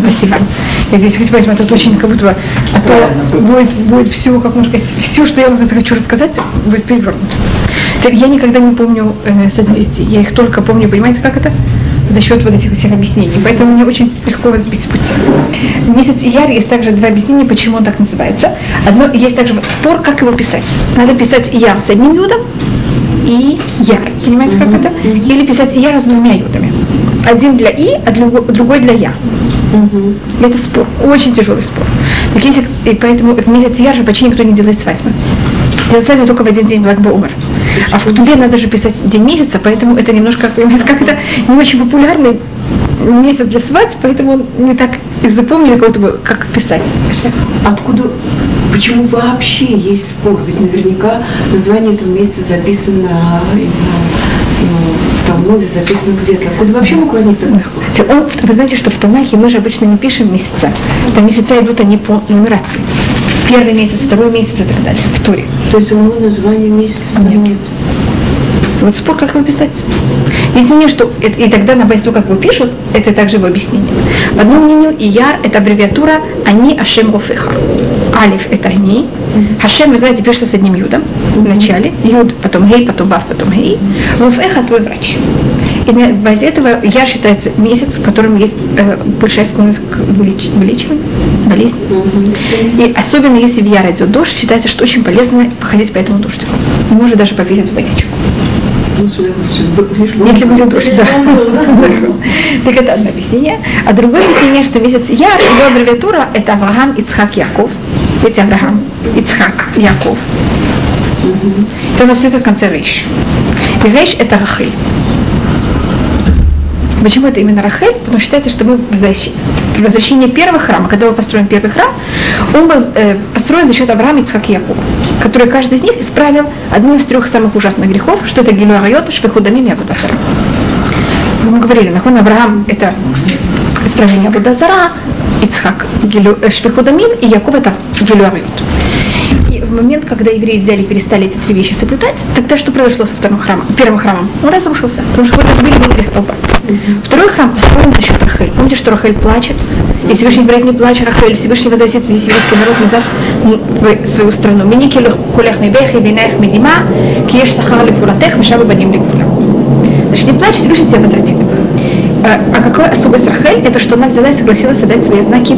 Спасибо. Я здесь хочу понимать, тут очень как будто бы, а то будет, будет все, как можно сказать, все, что я вам хочу рассказать, будет перевернуто. Я никогда не помню э, созвездий, я их только помню, понимаете, как это? за счет вот этих всех объяснений. Поэтому мне очень легко вас сбить с пути. Месяц Ияр есть также два объяснения, почему он так называется. Одно, есть также спор, как его писать. Надо писать Ияр с одним юдом и Яр. Понимаете, как это? Или писать Ияр с двумя юдами. Один для И, а другой для Я. Угу. Это спор, очень тяжелый спор. Так если, и поэтому в месяц Яр же почти никто не делает свадьбы. Делать свадьбу только в один день Бог умер. А в Ктубе надо же писать день месяца, поэтому это немножко, понимаете, как это не очень популярный месяц для свадьб, поэтому он не так запомнили, как, писать. Откуда, почему вообще есть спор? Ведь наверняка название этого месяца записано, не знаю, Талмуде записано где-то. Откуда вообще мог возникнуть спор? Он, вы знаете, что в Танахе мы же обычно не пишем месяца. Там месяца идут они по нумерации первый месяц, второй месяц и так далее, в Туре. То есть самого названия месяца нет. нет. Вот спор, как его писать. Мнение, что и тогда на базе того, как его пишут, это также его объяснение. В одном мнению Ияр – это аббревиатура «Они Ашем Рофеха». Алиф – это «Они». Хашем, вы знаете, пишется с одним юдом в начале. Юд, потом гей, потом вав, потом гей. Рофеха – твой врач. И на базе этого Яр считается месяц, в котором есть э, большая склонность к вылеч, вылечиванию, болезни. И особенно если в Яр идет дождь, считается, что очень полезно походить по этому дождю. И может даже эту водичку. Если будет дождь, да. Так это одно объяснение. А другое объяснение, что месяц Яр, его аббревиатура это Авраам Ицхак Яков. Ведь Авраам, Ицхак, Яков. Это у нас это в конце Рейш. И Рейш это Рахиль. Почему это именно Рахель? Потому что считается, что мы при возвращении первого храма, когда был построен первый храм, он был э, построен за счет Авраама, Ицхака и который каждый из них исправил одну из трех самых ужасных грехов, что это Гилу Арайот, Шпехудамим и Абудасара. Мы говорили, нахон Авраам это исправление Абудазара, Ицхак Гилю, э, и Яков это Гилу Арайот в момент, когда евреи взяли и перестали эти три вещи соблюдать, тогда что произошло со вторым храмом, первым храмом? Он разрушился, потому что вот были внутри столба. Второй храм построен за счет Рахель. Помните, что Рахель плачет? И Всевышний говорит, не плачь, Рахель, Всевышний возвратит весь еврейский народ назад в свою страну. Миники кулях мебех и винех медима, киеш сахар лифуратех, мешавы баним ликуля. Значит, не плачь, Всевышний тебя возвратит. А, а какой особость Рахель? Это что она взяла и согласилась отдать свои знаки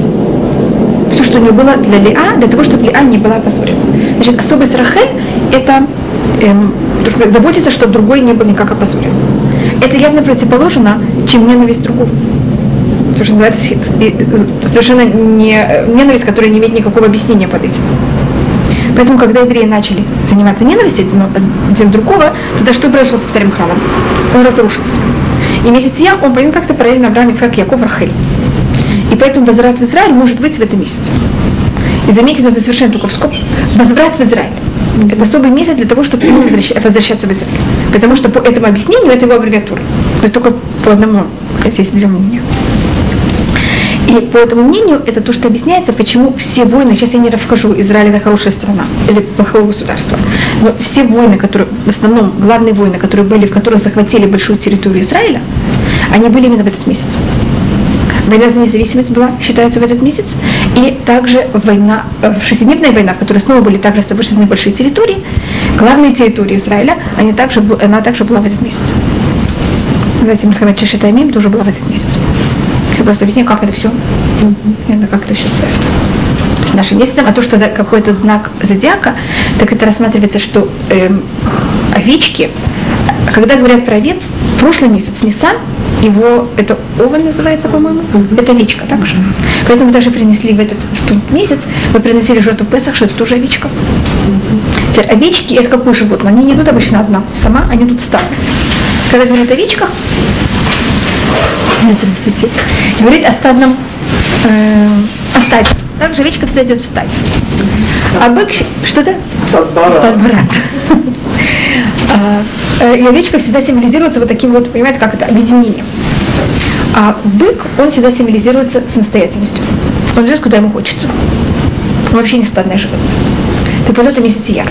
что у нее было для Лиа, для того, чтобы Лиа не была опозорена. Значит, особость Рахель – это эм, заботиться, чтобы другой не был никак опозорен. Это явно противоположно, чем ненависть другого. То, что называется совершенно не, ненависть, которая не имеет никакого объяснения под этим. Поэтому, когда евреи начали заниматься ненавистью один, один другого, тогда что произошло со вторым храмом? Он разрушился. И месяц Я, он понял как-то параллельно Авраам, Исхак, Яков, Рахель. Поэтому возврат в Израиль может быть в этом месяце. И заметьте, это совершенно только в скоб. Возврат в Израиль. Это особый месяц для того, чтобы возвращаться в Израиль. Потому что по этому объяснению это его аббревиатура. Это только по одному, хотя есть две мнения. И по этому мнению это то, что объясняется, почему все войны, сейчас я не расскажу, Израиль это хорошая страна или плохое государство, но все войны, которые, в основном главные войны, которые были, в которых захватили большую территорию Израиля, они были именно в этот месяц. Война за независимость была, считается, в этот месяц. И также война, э, шестидневная война, в которой снова были также освобождены большие территории, главные территории Израиля, они также, она также была в этот месяц. Знаете, Мельхамед Чешитаймим тоже была в этот месяц. Я просто объясню, как это все, как это все связано с нашим месяцем, а то, что это какой-то знак зодиака, так это рассматривается, что эм, овечки, когда говорят про овец, прошлый месяц Нисан, его, это овен называется, по-моему, это овечка также. Поэтому мы даже принесли в этот в месяц, мы приносили жертву Песах, что это тоже овечка. Теперь овечки, это какое животное? Они не идут обычно одна, сама, они идут стадо. Когда говорят о овечках, говорит о стадном, э, о стаде. Также овечка всегда идет в стадь. А бык, что-то? Стад баран. А, э, овечка всегда символизируется вот таким вот, понимаете, как это, объединением. А бык, он всегда символизируется самостоятельностью. Он идет, куда ему хочется. Он вообще не стадное животное. Так вот это месяц яр.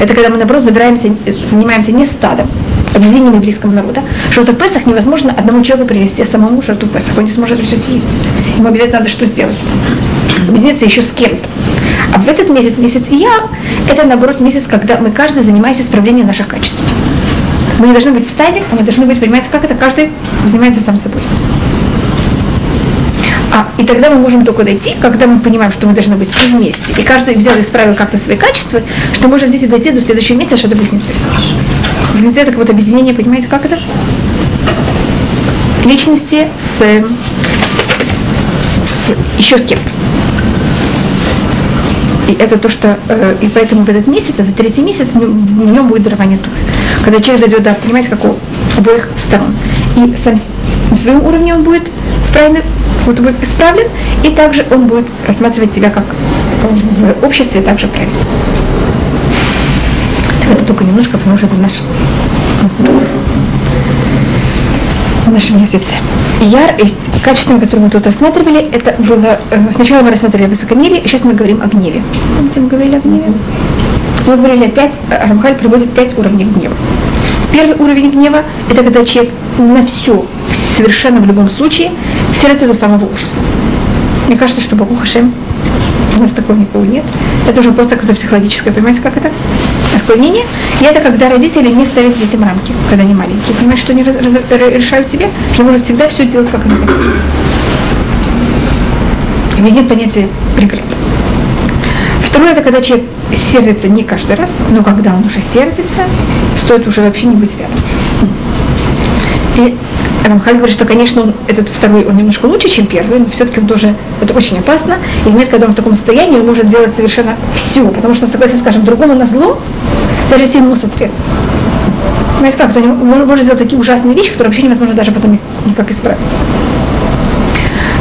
Это когда мы, наоборот, забираемся, занимаемся не стадом, объединением еврейского народа, жертву Песах невозможно одному человеку принести самому жертву Песах. Он не сможет все съесть. Ему обязательно надо что сделать? Объединиться еще с кем-то. В этот месяц, месяц Ияр, это наоборот месяц, когда мы каждый занимаемся исправлением наших качеств. Мы не должны быть в стадии, а мы должны быть, понимаете, как это каждый занимается сам собой. А, и тогда мы можем только дойти, когда мы понимаем, что мы должны быть вместе. И каждый взял и исправил как-то свои качества, что можем здесь и дойти до следующего месяца, что это близнецы. Близнецы это как вот объединение, понимаете, как это? Личности с, с еще кем-то. И это то, что, э, и поэтому в этот месяц, это третий месяц, в нем будет дарование Торы. Когда человек дойдет до, понимаете, как у обоих сторон. И сам на своем уровне он будет правильно вот будет исправлен, и также он будет рассматривать себя как в обществе также правильно. Так это только немножко, потому что это наш в нашем месяце. Яр, и качеством, которое мы тут рассматривали, это было... Э, сначала мы рассматривали о высокомерии, сейчас мы говорим о гневе. Помните, мы говорили о гневе? Мы говорили опять, э, Рамхаль приводит пять уровней гнева. Первый уровень гнева – это когда человек на все, совершенно в любом случае, сердце до самого ужаса. Мне кажется, что Богу Хашем у нас такого никого нет. Это уже просто какое-то психологическое, понимаете, как это? Отклонение. И это когда родители не ставят детям рамки, когда они маленькие. Понимаешь, что они решают себе, что может всегда все делать, как они хотят. У меня нет понятия преград. Второе, это когда человек сердится не каждый раз, но когда он уже сердится, стоит уже вообще не быть рядом. И Рамхаль говорит, что, конечно, он, этот второй, он немножко лучше, чем первый, но все-таки он тоже, это очень опасно. И нет, когда он в таком состоянии, он может делать совершенно все, потому что он согласен, скажем, другому на зло, даже если ему соответствует. Понимаете, как, кто может сделать такие ужасные вещи, которые вообще невозможно даже потом никак исправить.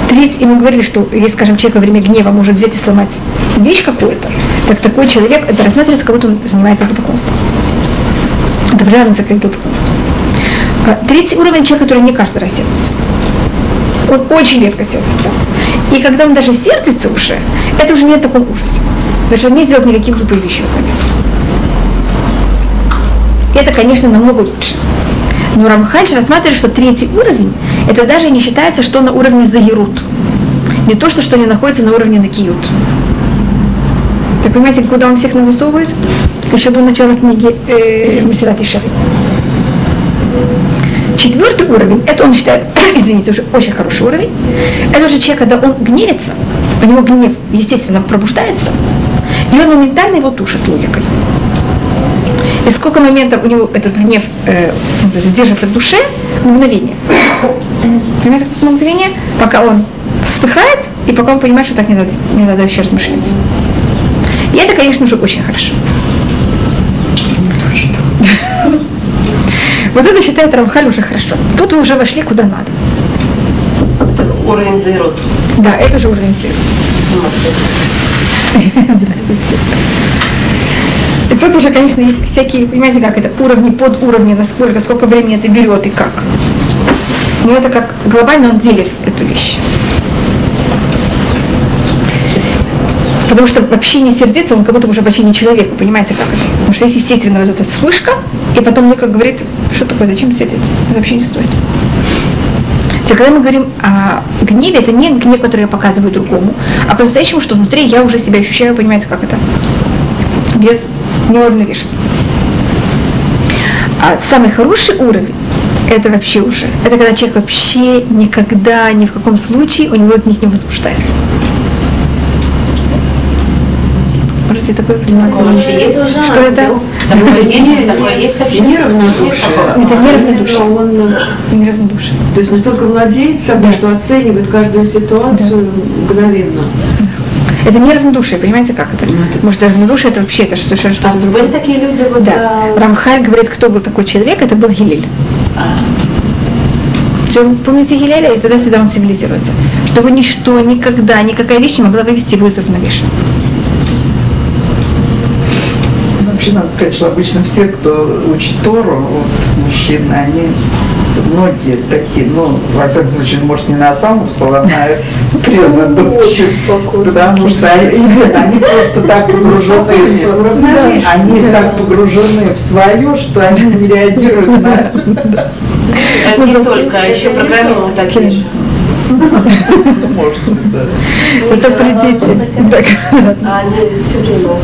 Треть, и мы говорили, что если, скажем, человек во время гнева может взять и сломать вещь какую-то, так такой человек, это рассматривается, как будто он занимается идолопоклонством. Это приравнивается к идолопоклонству. А, третий уровень человека, который не каждый раз сердится. Он очень редко сердится. И когда он даже сердится уже, это уже нет такого ужаса. Потому что он не делает никаких глупых вещей в это, конечно, намного лучше. Но Рамхальш рассматривает, что третий уровень, это даже не считается, что на уровне Загерут. Не то, что, что не находится на уровне Накиют. Так понимаете, куда он всех нас? Еще до начала книги э, Масират и Шары. Четвертый уровень, это он считает, извините, уже очень хороший уровень. Это уже человек, когда он гневится, у него гнев, естественно, пробуждается, и он моментально его тушит логикой. И сколько моментов у него этот гнев э, держится в душе, мгновение. Мгновение? Пока он вспыхает, и пока он понимает, что так не надо, не надо вообще размышлять. И это, конечно же, очень хорошо. Вот это считает Рамхаль уже хорошо. Тут вы уже вошли куда надо. Уровень зерот. Да, это же уровень зерот. И тут уже, конечно, есть всякие, понимаете, как это, уровни, под уровни, насколько, сколько времени это берет и как. Но это как глобально он делит эту вещь. Потому что вообще не сердиться, он как будто уже вообще не человек, понимаете, как это. Потому что есть, естественно, вот эта вспышка, и потом только говорит, что такое, зачем сердиться, это вообще не стоит. Когда мы говорим о гневе, это не гнев, который я показываю другому, а по-настоящему, что внутри я уже себя ощущаю, понимаете, как это, без неуравновешен. А самый хороший уровень, это вообще уже, это когда человек вообще никогда, ни в каком случае у него гнев не возбуждается. Можете такое понимать? Что это? Есть. Это неравнодушие. Но он Неравнодушие. то есть настолько владеет собой, что оценивает каждую ситуацию мгновенно. Это не равнодушие, понимаете, как это? Может, равнодушие это вообще это совершенно что-то Были другое. такие люди, вот, Да. а, Рамхаль говорит, кто был такой человек, это был Гилель. Все, помните Гилеля, и тогда всегда он цивилизируется. Чтобы ничто, никогда, никакая вещь не могла вывести его из равновесия. Вообще надо сказать, что обычно все, кто учит Тору, вот, мужчины, они многие такие, ну, во всяком случае, может, не на самом славная предыдущих, потому что они, они просто так погружены в свое, они так погружены в свое, что они не реагируют на... Не только, а еще программисты такие же. Может, да. Зато придите. Так. А они все время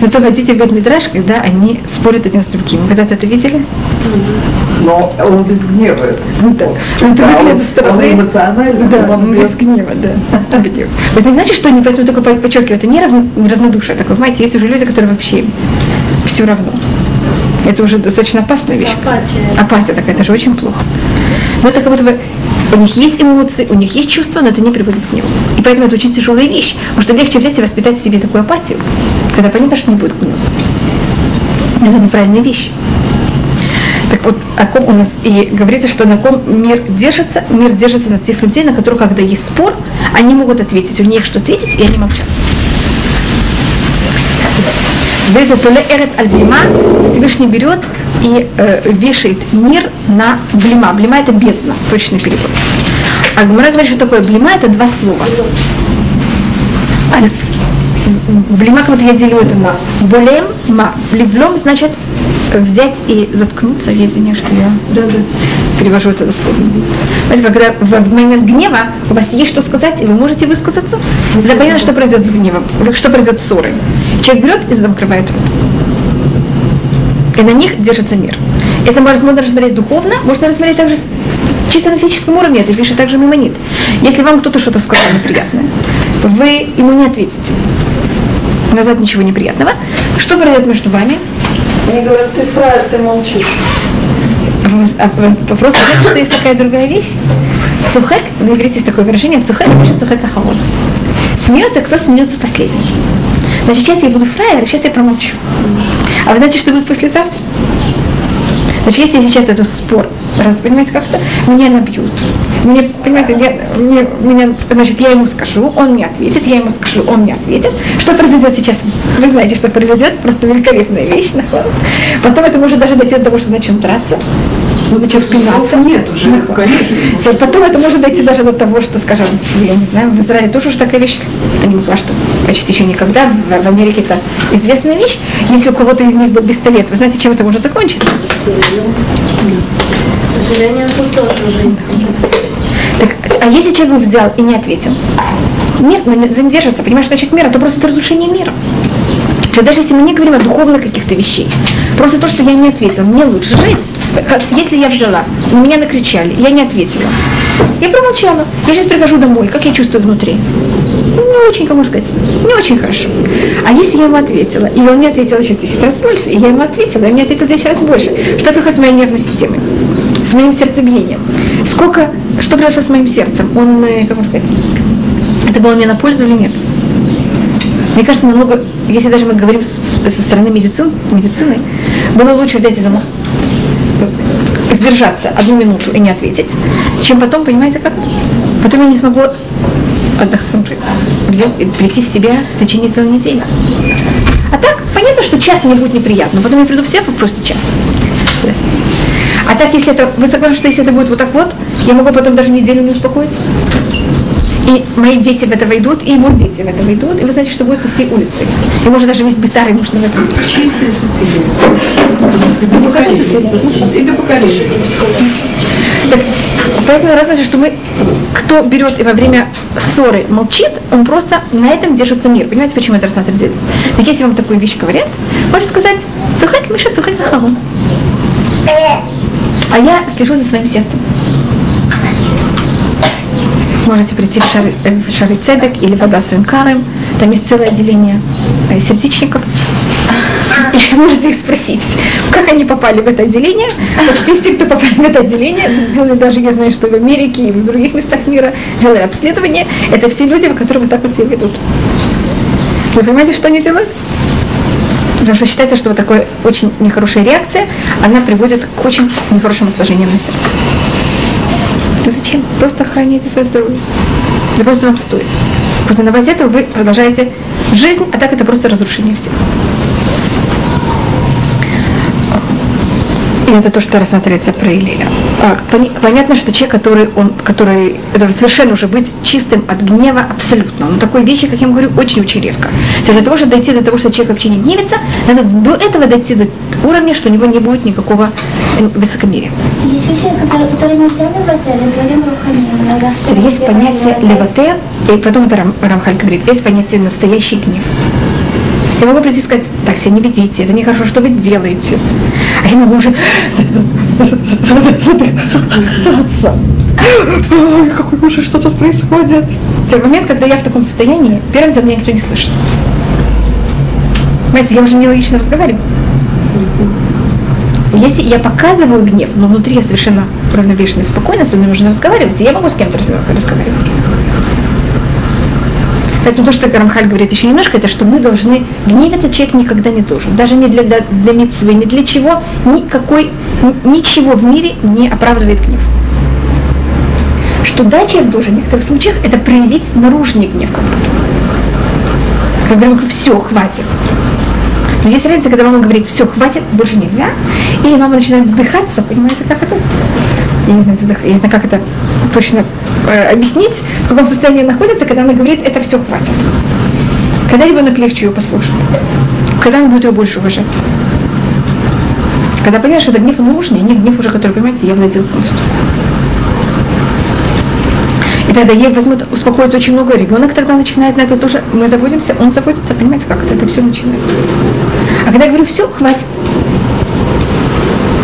Зато хотите быть мидраш, когда они спорят один с другим. Вы когда-то это видели? Но он без гнева. Да. Он Да, он- со стороны. он эмоциональный, Да, он он без без- гнева, да. Бедняк. Это не значит, что они поэтому только по- подчеркивают, это не равно- не равнодушие. Так, вы понимаете, есть уже люди, которые вообще все равно. Это уже достаточно опасная вещь. Апатия. Апатия такая, это же очень плохо. Но это как будто бы у них есть эмоции, у них есть чувства, но это не приводит к гневу. И поэтому это очень тяжелая вещь, потому что легче взять и воспитать в себе такую апатию, когда понятно, что не будет гнева. Но это неправильная вещь. Так вот, о ком у нас и говорится, что на ком мир держится, мир держится на тех людей, на которых, когда есть спор, они могут ответить, у них что ответить, и они молчат. То эрец аль блима, Всевышний берет и э, вешает мир на блима. Блима это бездна, точный перевод. А Гмара говорит, что такое блима, это два слова. Блима, как будто я делю это на булем, ма. Блевлем значит взять и заткнуться. Я извиняюсь, что я перевожу это дословно. Знаете, когда в, в момент гнева у вас есть что сказать, и вы можете высказаться, тогда понятно, что произойдет с гневом, что произойдет с ссорой. Человек берет и закрывает рот. И на них держится мир. Это можно рассмотреть духовно, можно рассмотреть также чисто на физическом уровне, это пишет также мимонит. Если вам кто-то что-то сказал неприятное, вы ему не ответите. Назад ничего неприятного. Что произойдет между вами? Они говорят, ты прав, ты молчишь. А Вопрос, знаете, что есть такая другая вещь? Цухек, на иврите есть такое выражение, цухек пишет цухек ахавон. Смеется, кто смеется последний. Значит, сейчас я буду фраер, сейчас я промолчу. А вы знаете, что будет послезавтра? Значит, если сейчас этот спор, раз, понимаете, как-то, меня набьют. Мне, понимаете, я, мне, меня, значит, я ему скажу, он мне ответит, я ему скажу, он мне ответит. Что произойдет сейчас? Вы знаете, что произойдет, просто великолепная вещь. нахуй. Потом это может даже дойти до того, что начнем драться, начнем впинаться. Нет уже, Нахуй. конечно. Потом это может дойти даже до того, что, скажем, я не знаю, в Израиле тоже уже такая вещь, я не что почти еще никогда, в, в Америке это известная вещь, если у кого-то из них был пистолет, вы знаете, чем это может закончиться? К сожалению, тут тоже Так, а если человек взял и не ответил? Нет, мы не держится, понимаешь, значит мир, это просто это разрушение мира. То даже если мы не говорим о духовных каких-то вещей, просто то, что я не ответил, мне лучше жить. Как- Если я взяла, на меня накричали, я не ответила. Я промолчала. Я сейчас прихожу домой, как я чувствую внутри? Не очень, как можно сказать, не очень хорошо. А если я ему ответила, и он мне ответил еще в 10 раз больше, и я ему ответила, и он мне ответил в 10 раз больше, что происходит с моей нервной системой, с моим сердцебиением? Сколько, что произошло с моим сердцем? Он, э, как можно сказать, это было мне на пользу или нет? Мне кажется, намного, если даже мы говорим со стороны медицин, медицины, было лучше взять и сдержаться одну минуту и не ответить, чем потом, понимаете, как? Потом я не смогу отдохнуть, взять прийти в себя в течение целой недели. А так, понятно, что час мне будет неприятно, потом я приду в себя просто час. А так, если это, вы согласны, что если это будет вот так вот, я могу потом даже неделю не успокоиться? И мои дети в это войдут, и его дети в это войдут, и вы знаете, что будет со всей улицы. И может даже весь битар нужно в этом. Чистая социализм. И до поколения. И до поколения. Так, поэтому разница, что мы, кто берет и во время ссоры молчит, он просто на этом держится мир. Понимаете, почему это рассматривается? Так если вам такую вещь говорят, можно сказать, цухак Миша, цухак Хахавун. А я слежу за своим сердцем. Можете прийти в Шары, э, в Шары Цедек или в Адасу Инкарым. Там есть целое отделение э, сердечников. И можете их спросить, как они попали в это отделение. Почти все, кто попали в это отделение, делали даже, я знаю, что в Америке и в других местах мира, делали обследование. Это все люди, которые вот так вот себя ведут. Вы понимаете, что они делают? Потому что считается, что вот такая очень нехорошая реакция, она приводит к очень нехорошим осложнениям на сердце. Зачем? Просто храните свое здоровье. Это просто вам стоит. Вот на базе этого вы продолжаете жизнь, а так это просто разрушение всего. И это то, что рассматривается про. А, понятно, что человек, который, он, который это совершенно уже быть чистым от гнева абсолютно. Но такой вещи, как я говорю, очень-очень редко. То для того, чтобы дойти до того, что человек вообще не гневится, надо до этого дойти до уровня, что у него не будет никакого высокомерия. Есть вещи, которые, которые нельзя левате, Есть понятие левате, и потом это Рам, Рамхаль говорит, есть понятие настоящий гнев. Я могу прийти и сказать, так себя не ведите, это нехорошо, что вы делаете. А я могу уже задыхаться. Ой, какой ужас, что тут происходит. В момент, когда я в таком состоянии, первым за меня никто не слышит. Понимаете, я уже нелогично разговариваю. Если я показываю гнев, но внутри я совершенно равновешенно спокойно, со мной нужно разговаривать, и я могу с кем-то разговаривать. Поэтому то, что Рамхаль говорит еще немножко, это что мы должны, гневиться человек никогда не должен. Даже не для, для, митцвы, ни для чего, никакой, ничего в мире не оправдывает гнев. Что да, человек должен в некоторых случаях это проявить наружный гнев как будто. Как говорим, все, хватит. Но есть разница, когда мама говорит, все, хватит, больше нельзя, или мама начинает вздыхаться, понимаете, как это? Я не знаю, я не знаю, как это точно э, объяснить, в каком состоянии находится, когда она говорит, это все хватит. Когда ребенок легче ее послушает, когда он будет ее больше уважать. Когда понимаешь, что это гнев наружный, не гнев уже, который, понимаете, я владел полностью. И тогда ей возьмут успокоиться очень много. Ребенок тогда начинает на это тоже, мы заботимся, он заботится, понимаете, как это, это все начинается. А когда я говорю, все, хватит,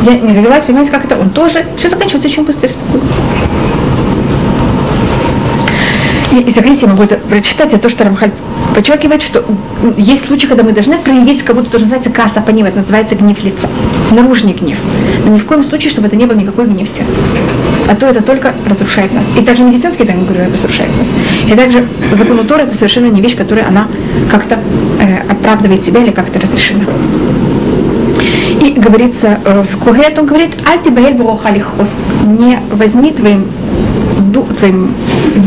я не завелась, понимаете, как это, он тоже, все заканчивается очень быстро и спокойно. И, и заходите, я могу это прочитать, это то, что Рамхаль подчеркивает, что есть случаи, когда мы должны проявить, как будто тоже называется касса по это называется гнев лица, наружный гнев. Но ни в коем случае, чтобы это не был никакой гнев сердца. А то это только разрушает нас. И также медицинский, так говорю, разрушает нас. И также закон Тора это совершенно не вещь, которая она как-то э, оправдывает себя или как-то разрешена. И говорится э, в Кугет, он говорит, аль ты не возьми твоим твоим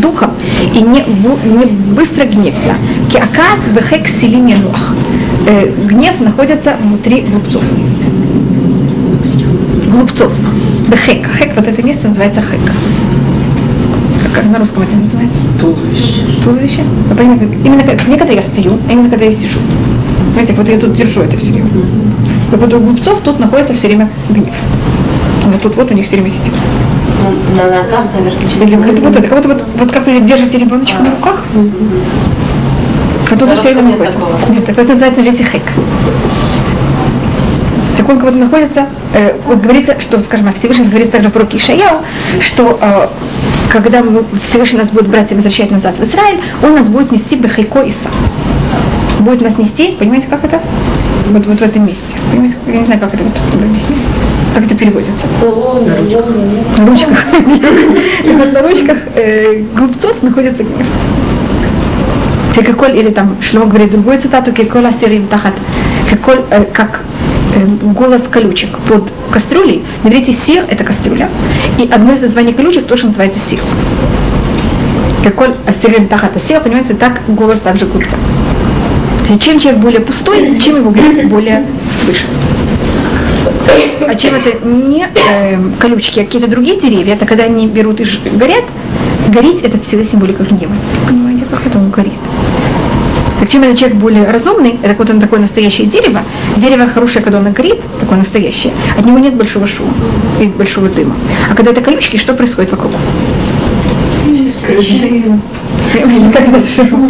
духом и не, не быстро гневся. Киакас бехек силименуах. Э, гнев находится внутри глупцов. Глупцов. Бехек. Хек, вот это место называется хек. Как на русском это называется? Туловище. Туловище? Понимаете, именно не когда я стою, а именно когда я сижу. Знаете, вот я тут держу это все время. И вот у глупцов тут находится все время гнев. Вот тут вот у них все время сидит. На ногах, наверное, Или вот, вот это, как будто вот, вот как вы держите ребеночка а. на руках. Вот он все время находится. Нет, так это называется хэк. Так он как будто находится, э, вот говорится, что, скажем, Всевышний говорится также про Кишаяу, что э, когда мы, Всевышний нас будет брать и возвращать назад в Израиль, он нас будет нести бехайко и сам. Будет нас нести, понимаете, как это? Вот, вот в этом месте. Понимаете, я не знаю, как это вот объясняется. Как это переводится? На ручках. Так вот, на ручках э, глупцов находится гнев. Кеколь, или там Шло говорит другую цитату, кеколь асирим тахат, кеколь, э, как э, голос колючек под кастрюлей. На иврите сир – это кастрюля. И одно из названий колючек тоже называется сир. Кеколь асирим тахат асир, понимаете, так голос также глупца. Чем человек более пустой, чем его более слышен. А чем это не э, колючки, а какие-то другие деревья, это когда они берут и горят, гореть это всегда символика гнева. Понимаете, как это он горит? Так чем этот человек более разумный, это вот он такое настоящее дерево, дерево хорошее, когда оно горит, такое настоящее, от него нет большого шума и большого дыма. А когда это колючки, что происходит вокруг? Никогда шума.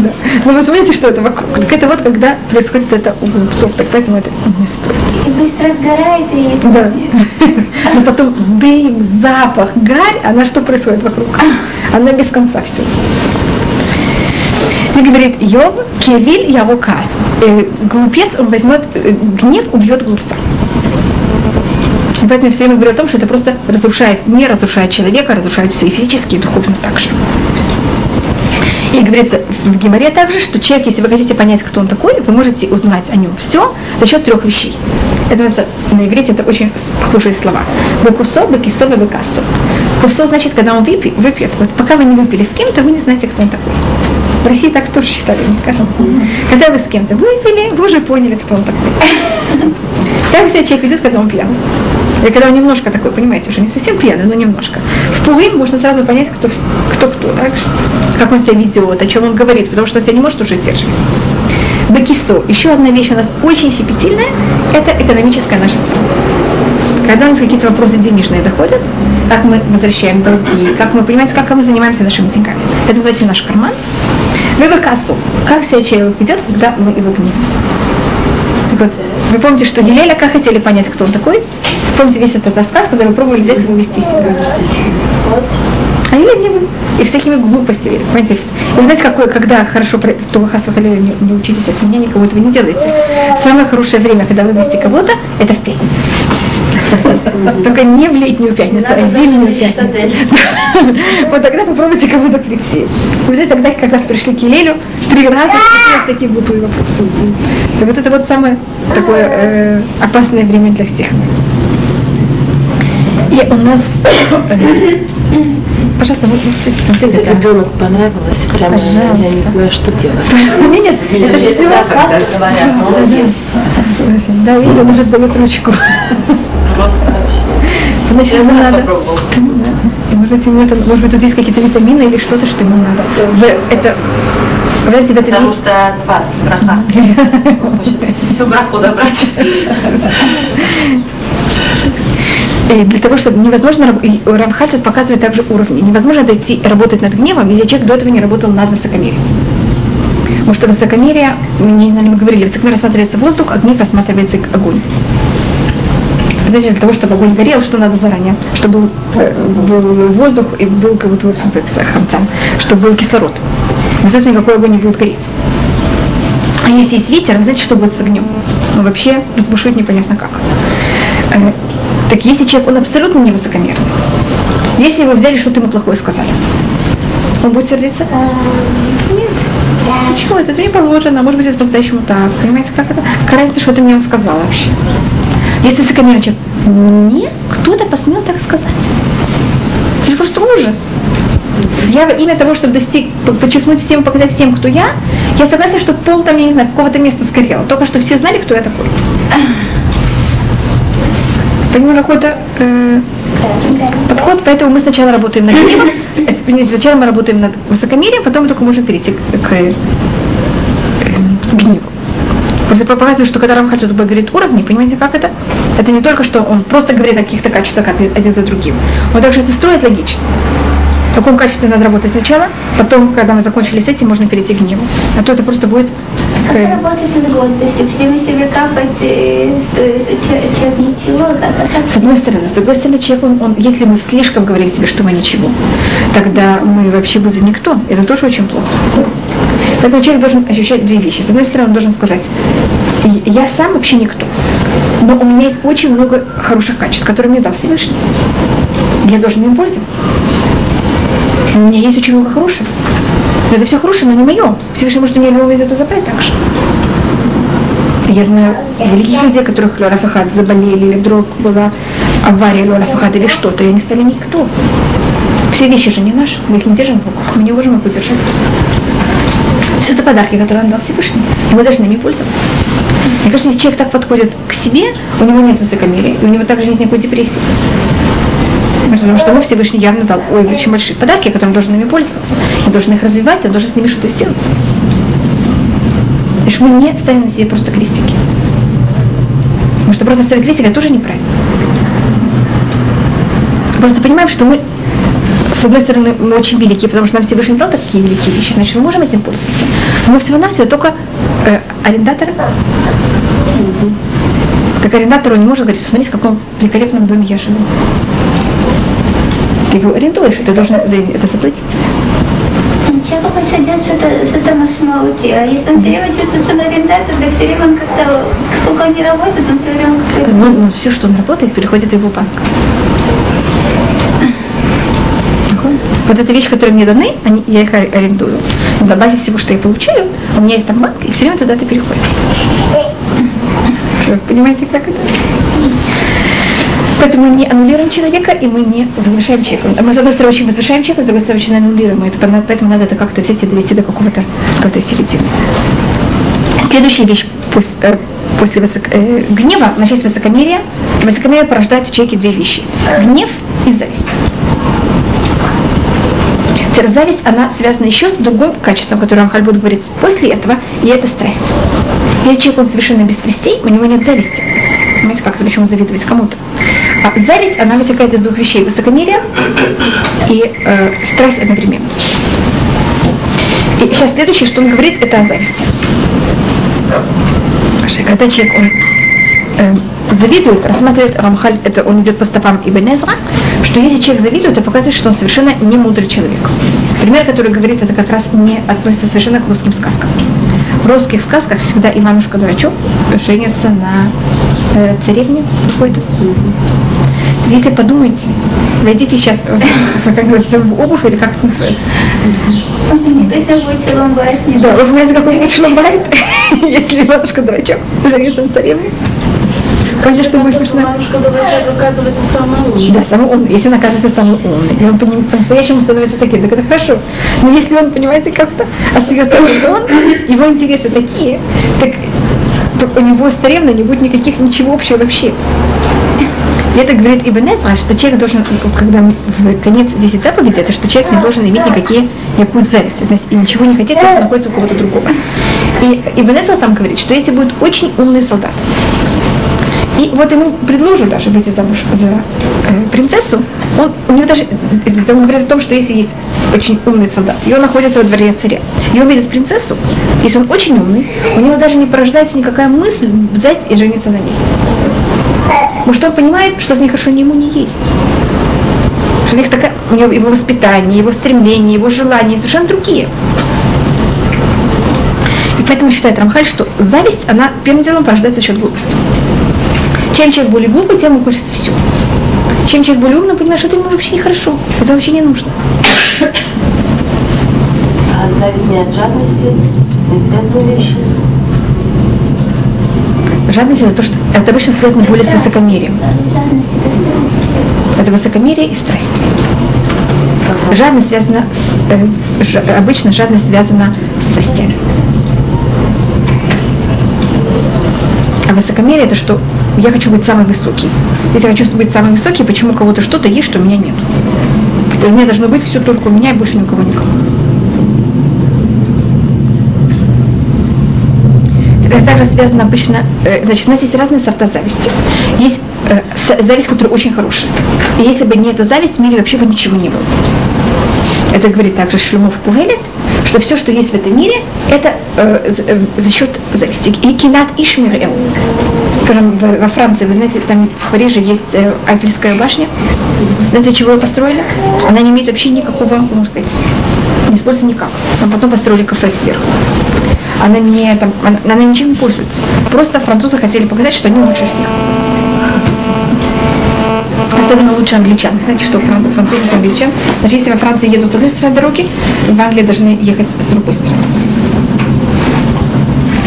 Да. Но вы понимаете, что это вокруг. Это вот когда происходит это у глупцов, так поэтому это не стоит. И быстро сгорает и... Да. Но потом дым, запах, гарь, она что происходит вокруг? Она без конца все. И говорит, Йов, кевиль ярукас. Э, глупец, он возьмет, э, гнев убьет глупца. И поэтому все время говорю о том, что это просто разрушает, не разрушает человека, разрушает все и физически, и духовно также. И говорится в Гимаре также, что человек, если вы хотите понять, кто он такой, вы можете узнать о нем все за счет трех вещей. Это на иврите это очень похожие слова. Бекусо, бекисо, бекасо. Кусо значит, когда он выпьет, выпьет. Вот пока вы не выпили с кем-то, вы не знаете, кто он такой. В России так тоже считали, мне кажется. Когда вы с кем-то выпили, вы уже поняли, кто он такой. Как себя человек ведет, когда он пьян? И когда немножко такой, понимаете, уже не совсем пьяный, но немножко. В Пурим можно сразу понять, кто кто, кто так? как он себя ведет, о чем он говорит, потому что он себя не может уже сдерживать. Бакисо. Еще одна вещь у нас очень щепетильная, это экономическая наша страна. Когда у нас какие-то вопросы денежные доходят, как мы возвращаем долги, как мы, понимаете, как мы занимаемся нашими деньгами. Это называется наш карман. Выбакасу. Как себя человек ведет, когда мы его гневим. Так вот, вы помните, что Гилеля как хотели понять, кто он такой? Помните весь этот рассказ, когда вы пробовали взять его вести себя? А не вы. И всякими глупостями. Понимаете? И вы знаете, какое, когда хорошо, то вы хасвахали, не, не учитесь от меня, никому этого не делайте. Самое хорошее время, когда вывести кого-то, это в пятницу. Только не в летнюю пятницу, а в зимнюю пятницу. Вот тогда попробуйте кого-то прийти. Вы тогда как раз пришли к Елелю, три раза всякие глупые вопросы. И вот это вот самое такое э, опасное время для всех нас. И у нас... Э, пожалуйста, вот можете Ребенок понравилось, прямо я не знаю, что делать. Нет, нет, это все... Да, видите, он уже дает ручку. Просто. Значит, ему надо... Может быть, ему это, может быть, тут есть какие-то витамины или что-то, что ему надо. Это Поверьте, в Потому что вас браха. Всю браху забрать. И для того, чтобы невозможно, и Рамхаль тут показывает также уровни. Невозможно дойти работать над гневом, если человек до этого не работал над высокомерием. Потому что высокомерие, мы не знали, мы говорили, высокомерие рассматривается воздух, а гнев рассматривается огонь. Значит, для того, чтобы огонь горел, что надо заранее? Чтобы был, э, был воздух и был как будто хамцам, чтобы был кислород. Без этого никакой огонь не будет гореть. А если есть ветер, вы знаете, что будет с огнем? Он вообще разбушует непонятно как. Э, так если человек, он абсолютно не высокомерный, если вы взяли, что-то ему плохое сказали, он будет сердиться? Нет. Почему? Это не положено, может быть, это по-настоящему так. Понимаете, как это? Какая разница, что ты мне сказала вообще? Если высокомерный человек, мне кто-то посмел так сказать. Это же просто ужас. Я во имя того, чтобы достиг, подчеркнуть всем, показать всем, кто я, я согласен, что пол там, я не знаю, какого-то места сгорел. Только что все знали, кто я такой. Понимаю, какой-то э, подход, поэтому мы сначала работаем над гневом, сначала мы работаем над высокомерием, потом мы только можем перейти к, к. Просто показывает, что когда Рамхаль тут говорит уровни, понимаете, как это? Это не только, что он просто говорит о каких-то качествах один за другим. Он также это строит логично. В каком качестве надо работать сначала, потом, когда мы закончили с этим, можно перейти к гневу. А то это просто будет... Как работать над гордостью? Все время себе капать, что человек ничего, С одной стороны. С другой стороны, человек, он, он, если мы слишком говорим себе, что мы ничего, тогда мы вообще будем никто. Это тоже очень плохо. Поэтому человек должен ощущать две вещи. С одной стороны, он должен сказать, я сам вообще никто, но у меня есть очень много хороших качеств, которые мне дал Всевышний. Я должен им пользоваться. У меня есть очень много хорошего. Но это все хорошее, но не мое. Всевышний может мне любого это забрать так же. Я знаю великих людей, которых Лорафахат заболели, или вдруг была авария Лорафахат или что-то, и они стали никто. Все вещи же не наши, мы их не держим в руках, мы не можем их удержать. Все это подарки, которые он дал Всевышний. И мы должны ими пользоваться. Мне кажется, если человек так подходит к себе, у него нет высокомерия, и у него также нет никакой депрессии. Потому что ему Всевышний явно дал ой, очень большие подарки, которым должен ими пользоваться. И должен их развивать, он должен с ними что-то сделать. И что мы не ставим на себе просто крестики. Потому что просто ставить крестик это тоже неправильно. Просто понимаем, что мы с одной стороны, мы очень велики, потому что нам Всевышний дал такие великие вещи, значит, мы можем этим пользоваться. Но всего-навсего только э, арендаторы. Так арендатору не может говорить, посмотрите, в каком великолепном доме я живу. Ты его арендуешь, ты должен за это заплатить. Человек хочет делать что-то что масмаути, а если он все время чувствует, что он арендатор, так все время он как-то, сколько он не работает, он все время. Ну, ну, все, что он работает, переходит в его банк. Вот эта вещь, которые мне даны, они, я их арендую. Но на базе всего, что я получаю, у меня есть там банк, и все время туда ты переходишь. Понимаете, как это? Поэтому мы не аннулируем человека, и мы не возвышаем человека. Мы, с одной стороны, очень возвышаем человека, с другой стороны, очень аннулируем. Это, поэтому надо это как-то взять и довести до какого-то какой середины. Следующая вещь после, э, после высок, э, гнева начать высокомерие. Высокомерие порождает в человеке две вещи. Гнев и зависть. Теперь зависть, она связана еще с другим качеством, которое Рамхаль будет говорить после этого, и это страсть. Если человек, он совершенно без страстей, у него нет зависти. Понимаете, как это, почему завидовать кому-то? А зависть, она вытекает из двух вещей. Высокомерие и э, страсть одновременно. И сейчас следующее, что он говорит, это о зависти. Когда человек, он э, завидует, рассматривает Рамхаль, это он идет по стопам Ибн Эзра, что если человек завидует, это показывает, что он совершенно не мудрый человек. Пример, который говорит, это как раз не относится совершенно к русским сказкам. В русских сказках всегда Иванушка дурачок женится на э, царевне какой-то. Если подумайте, войдите сейчас, как говорится, в обувь или как это называется. Никто себя будет шелом басни. Да, вы понимаете, какой вид шломбайт, если Иванушка дурачок женится на царевне? Конечно, будет смешно. Мамушка дурачок оказывается самый умный. Да, самый умный. Если он оказывается самый умный, и он по-настоящему становится таким, так это хорошо. Но если он, понимаете, как-то остается он, его интересы такие, так у него с царевной не будет никаких ничего общего вообще. И это говорит Ибн Эзра, что человек должен, когда в конец 10 заповедей, это что человек не должен иметь никакие, никакую зависть и ничего не хотеть, если находится у кого-то другого. И Ибн Эзра там говорит, что если будет очень умный солдат, и вот ему предложат даже выйти замуж за э, принцессу. Он, у него даже, там говорят о том, что если есть очень умный солдат, и он находится во дворе царя, и он видит принцессу, если он очень умный, у него даже не порождается никакая мысль взять и жениться на ней. Потому что он понимает, что с ней хорошо ни ему, ни ей. Что у них такая, у него его воспитание, его стремления, его желания совершенно другие. И поэтому считает Рамхаль, что зависть, она первым делом порождается за счет глупости. Чем человек более глупый, тем ему хочется все. Чем человек более умный, он понимает, что это ему вообще нехорошо, это вообще не нужно. А зависть не от жадности, не связанные вещи. Жадность это то, что это обычно связано более с высокомерием. Это высокомерие и страсть. Жадность связана с, э, ж- обычно жадность связана с страстями. А высокомерие это что я хочу быть самый высокий. Если я хочу быть самый высокий, почему у кого-то что-то есть, что у меня нет? У меня должно быть все только у меня и больше никого никого. Это также связано обычно, э, значит, у нас есть разные сорта зависти. Есть э, зависть, которая очень хорошая. И если бы не эта зависть, в мире вообще бы ничего не было. Это говорит также Шлюмов Кугелет, что все, что есть в этом мире, это э, за, э, за счет зависти. И кинат Ишмирел. В- во Франции, вы знаете, там в Париже есть э, Айфельская башня. Для чего ее построили? Она не имеет вообще никакого, можно сказать, не используется никак. Но потом построили кафе сверху. Она не, там, она, она ничем не пользуется. Просто французы хотели показать, что они лучше всех. Особенно лучше англичан. Вы знаете, что фран- французов и англичан, даже если во Франции едут с одной стороны дороги, в Англии должны ехать с другой стороны.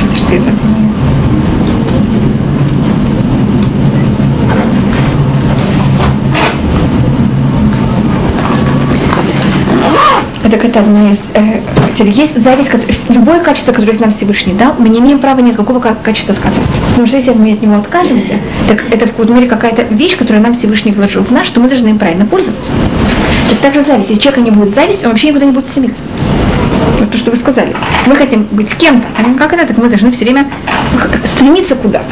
Это что я забыла? Это это одно из... Э, теперь есть зависть, которая, любое качество, которое нам Всевышний дал, мы не имеем права ни от какого ка- качества отказаться. Потому что если мы от него откажемся, так это в какой-то мере какая-то вещь, которую нам Всевышний вложил в нас, что мы должны им правильно пользоваться. Это также зависть. Если человека не будет зависти, он вообще никуда не будет стремиться. Вот то, что вы сказали. Мы хотим быть кем-то, а как это, так мы должны все время стремиться куда-то.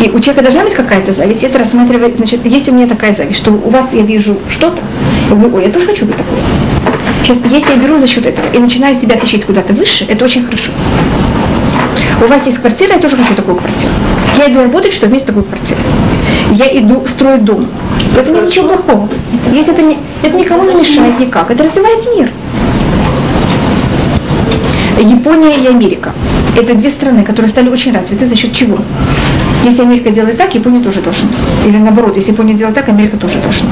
И у человека должна быть какая-то зависть, это рассматривает, значит, если у меня такая зависть, что у вас я вижу что-то, ой, я тоже хочу быть такой. Сейчас, если я беру за счет этого и начинаю себя тащить куда-то выше, это очень хорошо. У вас есть квартира, я тоже хочу такую квартиру. Я иду работать, чтобы иметь такую квартиру. Я иду строить дом. Это нет ничего плохого. Если это, не, это никому не мешает никак. Это развивает мир. Япония и Америка. Это две страны, которые стали очень развиты. За счет чего? Если Америка делает так, Япония тоже должна. Или наоборот, если Япония делает так, Америка тоже должна.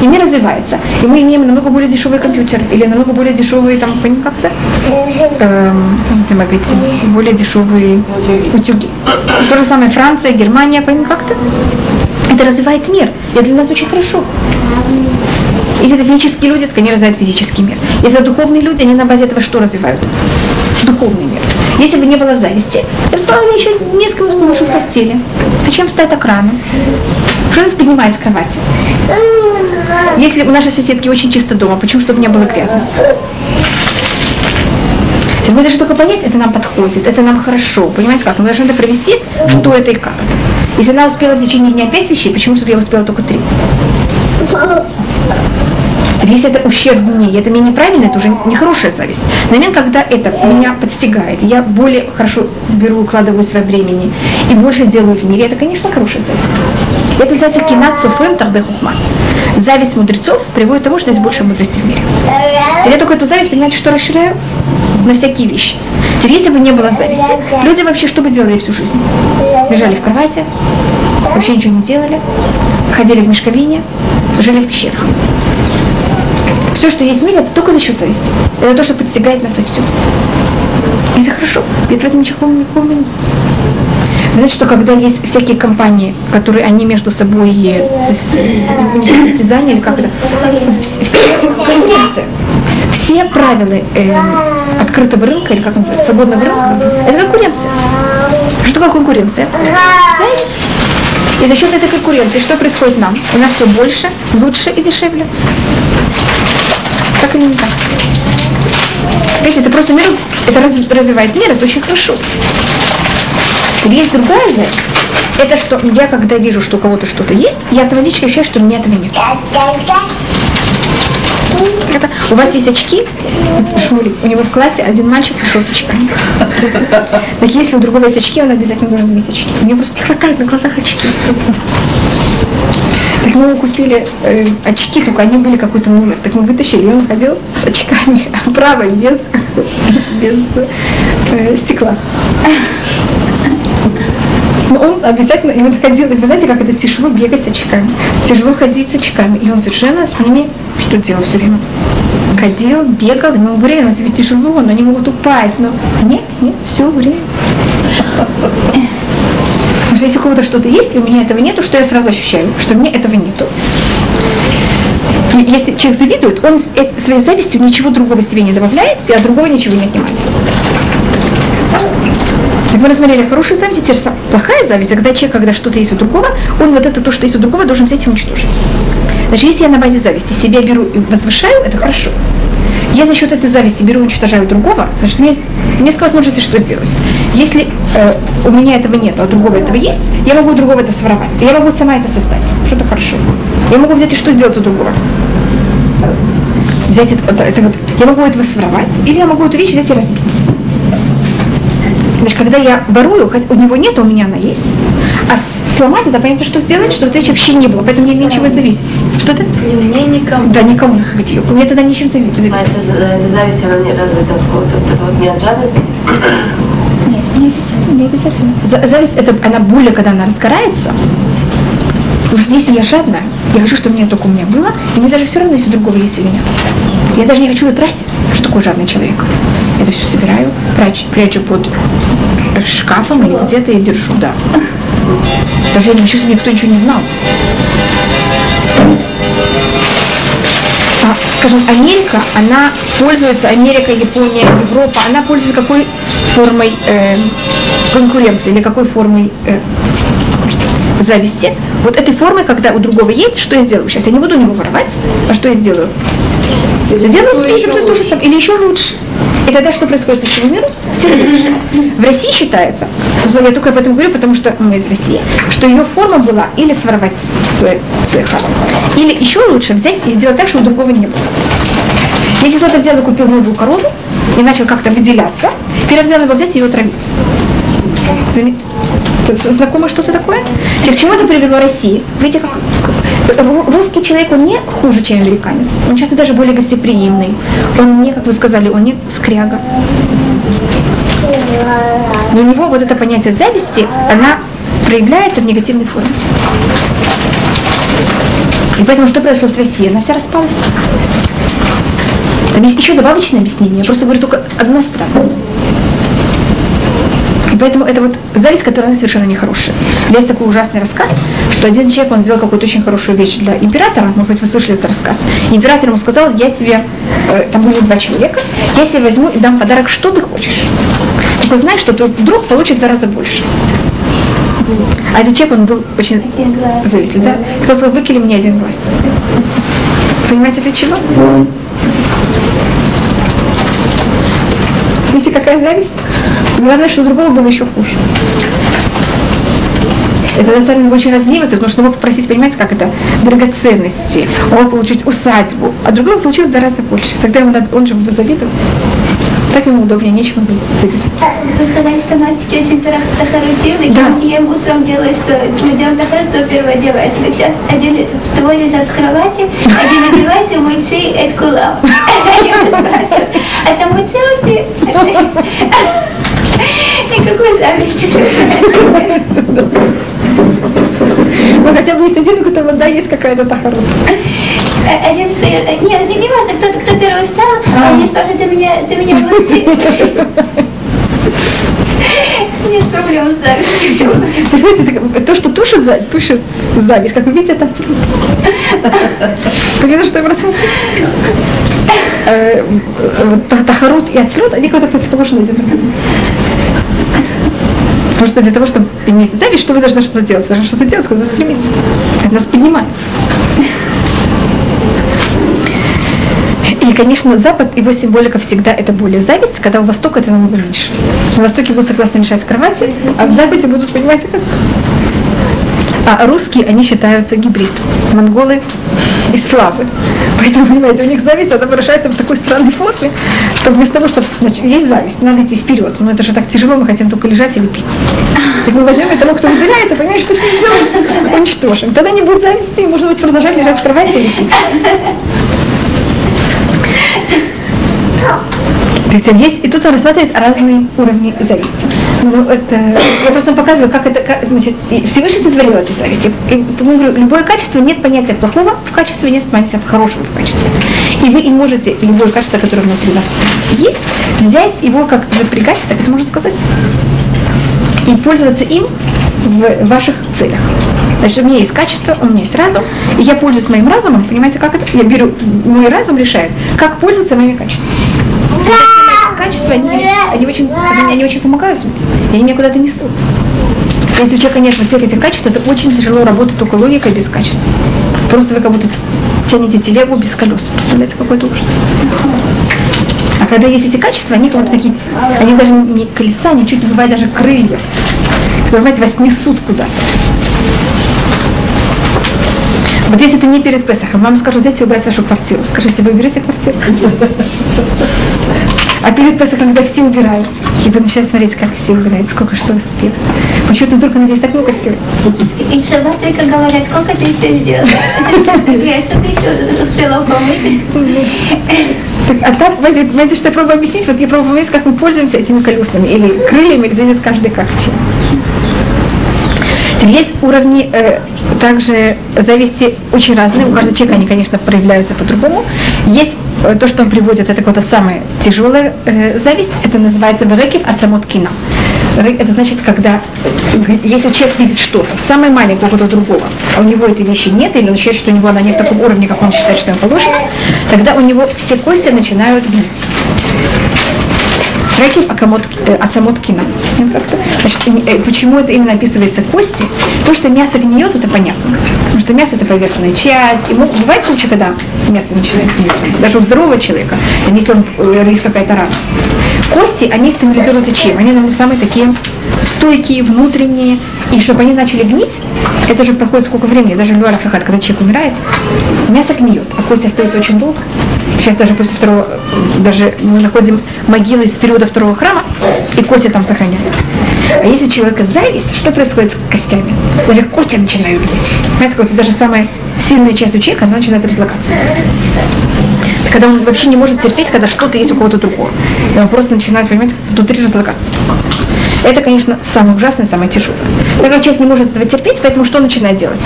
И мир развивается. И мы имеем намного более дешевый компьютер, или намного более дешевые, там, как-то, эм, это более дешевые утюги. То же самое Франция, Германия, как-то. Это развивает мир. И это для нас очень хорошо. Если это физические люди, то они развивают физический мир. Если это духовные люди, они на базе этого что развивают? Духовный мир. Если бы не было зависти, я бы сказала, еще несколько минут помышу в постели. Зачем встать так рано? Что нас поднимает с кровати? Если у нашей соседки очень чисто дома, почему чтобы не было грязно? Мы должны только понять, это нам подходит, это нам хорошо. Понимаете как? Мы должны это провести, что это и как. Если она успела в течение дня пять вещей, почему чтобы я успела только три? Если это ущерб мне, это мне неправильно, это уже нехорошая зависть. На момент, когда это меня подстигает, я более хорошо беру, укладываю свое времени и больше делаю в мире, это, конечно, хорошая зависть. Это называется кинат суфем тардехухма. Зависть мудрецов приводит к тому, что есть больше мудрости в мире. Теперь я только эту зависть, понимаете, что расширяю? На всякие вещи. Теперь, если бы не было зависти, люди вообще что бы делали всю жизнь? Лежали в кровати, вообще ничего не делали, ходили в мешковине, жили в пещерах. Все, что есть в мире, это только за счет зависти. Это то, что подстигает нас во всем. Это хорошо. Нет в этом ничего, никакого минуса. Знаете, что когда есть всякие компании, которые они между собой состязания или как это, все конкуренция, все правила э, открытого рынка, или как называется, свободного рынка, это конкуренция. Что такое конкуренция? И за счет этой конкуренции что происходит нам? У нас все больше, лучше и дешевле. Так или не так? Видите, это просто мир, это развивает мир, это очень хорошо. Есть другая зависть. Это что я когда вижу, что у кого-то что-то есть, я автоматически ощущаю, что у меня этого нет. Это, у вас есть очки, Шмули, у него в классе один мальчик пришел с очками. Так если у другого есть очки, он обязательно должен иметь очки. Мне просто не хватает на глазах очки. Так мы купили э, очки, только они были какой-то номер. Так мы вытащили, и он ходил с очками правой, без, без э, стекла. Но он обязательно, и он ходил, и вы знаете, как это тяжело бегать с очками, тяжело ходить с очками. И он совершенно с ними что делал все время? Ходил, бегал, ему время, это ведь тяжело, но они могут упасть. Но нет, нет, все время. Что если у кого-то что-то есть, и у меня этого нету, что я сразу ощущаю, что мне этого нету. Если человек завидует, он своей завистью ничего другого себе не добавляет, и от другого ничего не отнимает. Так мы рассмотрели хорошую зависть, теперь плохая зависть, когда человек, когда что-то есть у другого, он вот это то, что есть у другого, должен взять и уничтожить. Значит, если я на базе зависти себя беру и возвышаю, это хорошо. Я за счет этой зависти беру и уничтожаю другого, значит, у меня есть несколько возможностей, что сделать. Если э, у меня этого нет, а у другого этого есть, я могу у другого это своровать. Я могу сама это создать. Что-то хорошо. Я могу взять и что сделать у другого? Взять это, это вот, я могу этого своровать, или я могу эту вещь взять и разбить. Значит, когда я ворую, хоть у него нет, а у меня она есть, а сломать это, понятно, что сделать, чтобы этой вообще не было, поэтому мне нечего зависеть. Что это? Не мне, никому. Да, никому быть ее. Мне тогда ничем зависеть. А это зависть, она не развита от не от жадности? Нет, не обязательно. Не обязательно. Зависть, это, она более, когда она разгорается, Потому что если я жадная, я хочу, чтобы мне только у меня было, и мне даже все равно, если у другого есть или нет. Я даже не хочу ее тратить. Что такое жадный человек? Я это все собираю, прячу, прячу под шкафом или где-то и держу, да. Даже я чтобы никто ничего не знал. А, скажем, Америка, она пользуется, Америка, Япония, Европа, она пользуется какой формой э, конкуренции или какой формой э, зависти. Вот этой формой, когда у другого есть, что я сделаю? Сейчас я не буду у него воровать, а что я сделаю? Сделаю себе то же самое, или еще лучше. И тогда что происходит со всем миром? Все лучше. В России считается, я только об этом говорю, потому что мы из России, что ее форма была или своровать с цеха, или еще лучше взять и сделать так, чтобы другого не было. Если кто-то взял и купил новую корову и начал как-то выделяться, первым его взять и ее отравить. Знакомо что-то такое? К чему это привело России? Видите, как русский человек, он не хуже, чем американец. Он часто даже более гостеприимный. Он не, как вы сказали, он не скряга. Но у него вот это понятие зависти, она проявляется в негативной форме. И поэтому что произошло с Россией? Она вся распалась. Там есть еще добавочное объяснение. Я просто говорю только одна страна. Поэтому это вот зависть, которая совершенно нехорошая. Есть такой ужасный рассказ, что один человек, он сделал какую-то очень хорошую вещь для императора, может быть, вы слышали этот рассказ. Император ему сказал, я тебе, э, там были два человека, я тебе возьму и дам подарок, что ты хочешь. Только знай, что твой друг получит в два раза больше. А этот человек, он был очень завистлив, да? Кто сказал, выкили мне один глаз. Понимаете, для чего? Видите, какая зависть? Главное, что у другого было еще хуже. Это национально очень разгневаться, потому что он мог попросить, понимаете, как это, драгоценности, он мог получить усадьбу, а другой получил в два раза больше. Тогда надо, он же бы завидовал. Так ему удобнее, нечего завидовать. Вы сказали, что мальчики очень тахарутивны, Да. и я утром делаю, что мы делаем тахарут, то первое одевается. Так сейчас один, двое лежат в кровати, один одевается, муйцы, это кулап. Я спрашиваю, а там муйцы, муйцы? Никакой зависти. Ну, хотя бы есть один, у которого, да, есть какая-то тахарут. А Один встает, а, нет, не, важно, кто, кто первый встал, а один спрашивает, ты меня, ты меня муйцы. Нет проблем с завистью. Понимаете, то, что тушит, за- тушит зависть, как вы видите, это отсюда. Понятно, что я просто... Э, Тахарут и отслет, они как-то противоположны один другому. Потому что для того, чтобы иметь зависть, что вы должны что-то делать? Вы должны что-то делать, куда стремиться. Это нас поднимает. И, конечно, Запад, его символика всегда это более зависть, когда у Востока это намного меньше. На Востоке будут согласны мешать кровати, а в Западе будут, понимаете, как? А русские, они считаются гибрид. Монголы и славы. Поэтому, понимаете, у них зависть, она выражается в такой странной форме, что вместо того, чтобы значит, есть зависть, надо идти вперед. Но это же так тяжело, мы хотим только лежать и лепить. Так мы возьмем того, кто выделяется, понимаешь, что с ним делать? Уничтожим. Тогда не будет зависти, и можно будет продолжать лежать в кровати и лепить. Видите, есть, и тут он рассматривает разные уровни зависти. Ну, это, я просто показываю, как это, как, значит, Всевышний сотворил эту зависть. И, и, ну, говорю, любое качество, нет понятия плохого в качестве, нет понятия хорошего в качестве. И вы и можете любое качество, которое внутри вас есть, взять его как напрягать, так это можно сказать, и пользоваться им в ваших целях. Значит, у меня есть качество, у меня есть разум, и я пользуюсь моим разумом, понимаете, как это? Я беру, мой разум решает, как пользоваться моими качествами. И такие мои качества, они, они, очень, они, они очень помогают мне, и они меня куда-то несут. Если у человека нет вот всех этих качеств, это очень тяжело работать только логикой без качеств. Просто вы как будто тянете телегу без колес. Представляете, какой это ужас. А когда есть эти качества, они как будто такие, они даже не колеса, они чуть не бывает даже крылья, которые, знаете, вас несут куда-то. Вот если это не перед Песохом, вам скажу, взять и убрать вашу квартиру. Скажите, вы уберете квартиру? А перед Песохом, когда все убирают, и вы начинаете смотреть, как все убирают, сколько что успеет. Почему-то вдруг она здесь так много сил. И в шаббат только говорят, сколько ты еще сделала? Я что ты еще успела помыть? Так, а так, знаете, что я пробую объяснить? Вот я пробую объяснить, как мы пользуемся этими колесами или крыльями, или зависит каждый как чем. Теперь есть уровни э, также зависти очень разные. У каждого человека они, конечно, проявляются по-другому. Есть э, то, что он приводит, это какая-то самая тяжелая э, зависть. Это называется берекив ацамот кина. Ры- Это значит, когда, э, если человек видит что-то, самое маленькое у кого-то другого, а у него этой вещи нет, или он считает, что у него она не в таком уровне, как он считает, что ему положено, тогда у него все кости начинают гнить. Э, ацамот кина. Значит, э, почему это именно описывается кости? То, что мясо гниет, это понятно. Потому что мясо это поверхная часть. И бывает случай, когда мясо начинает гнить. Даже у здорового человека, если он, э, есть какая-то рана. Кости, они символизируют чем? Они наверное, самые такие стойкие, внутренние. И чтобы они начали гнить, это же проходит сколько времени, даже Люара Фахат, когда человек умирает, мясо гниет, а кости остаются очень долго. Сейчас даже после второго, даже мы находим могилы из периода второго храма, и кости там сохраняются. А если у человека зависть, что происходит с костями? Даже кости начинают гнить. Понимаете, как даже самая сильная часть у человека, она начинает разлагаться. Когда он вообще не может терпеть, когда что-то есть у кого-то другого. И он просто начинает, понимаете, внутри разлагаться. Это, конечно, самое ужасное, самое тяжелое. Когда человек не может этого терпеть, поэтому что он начинает делать?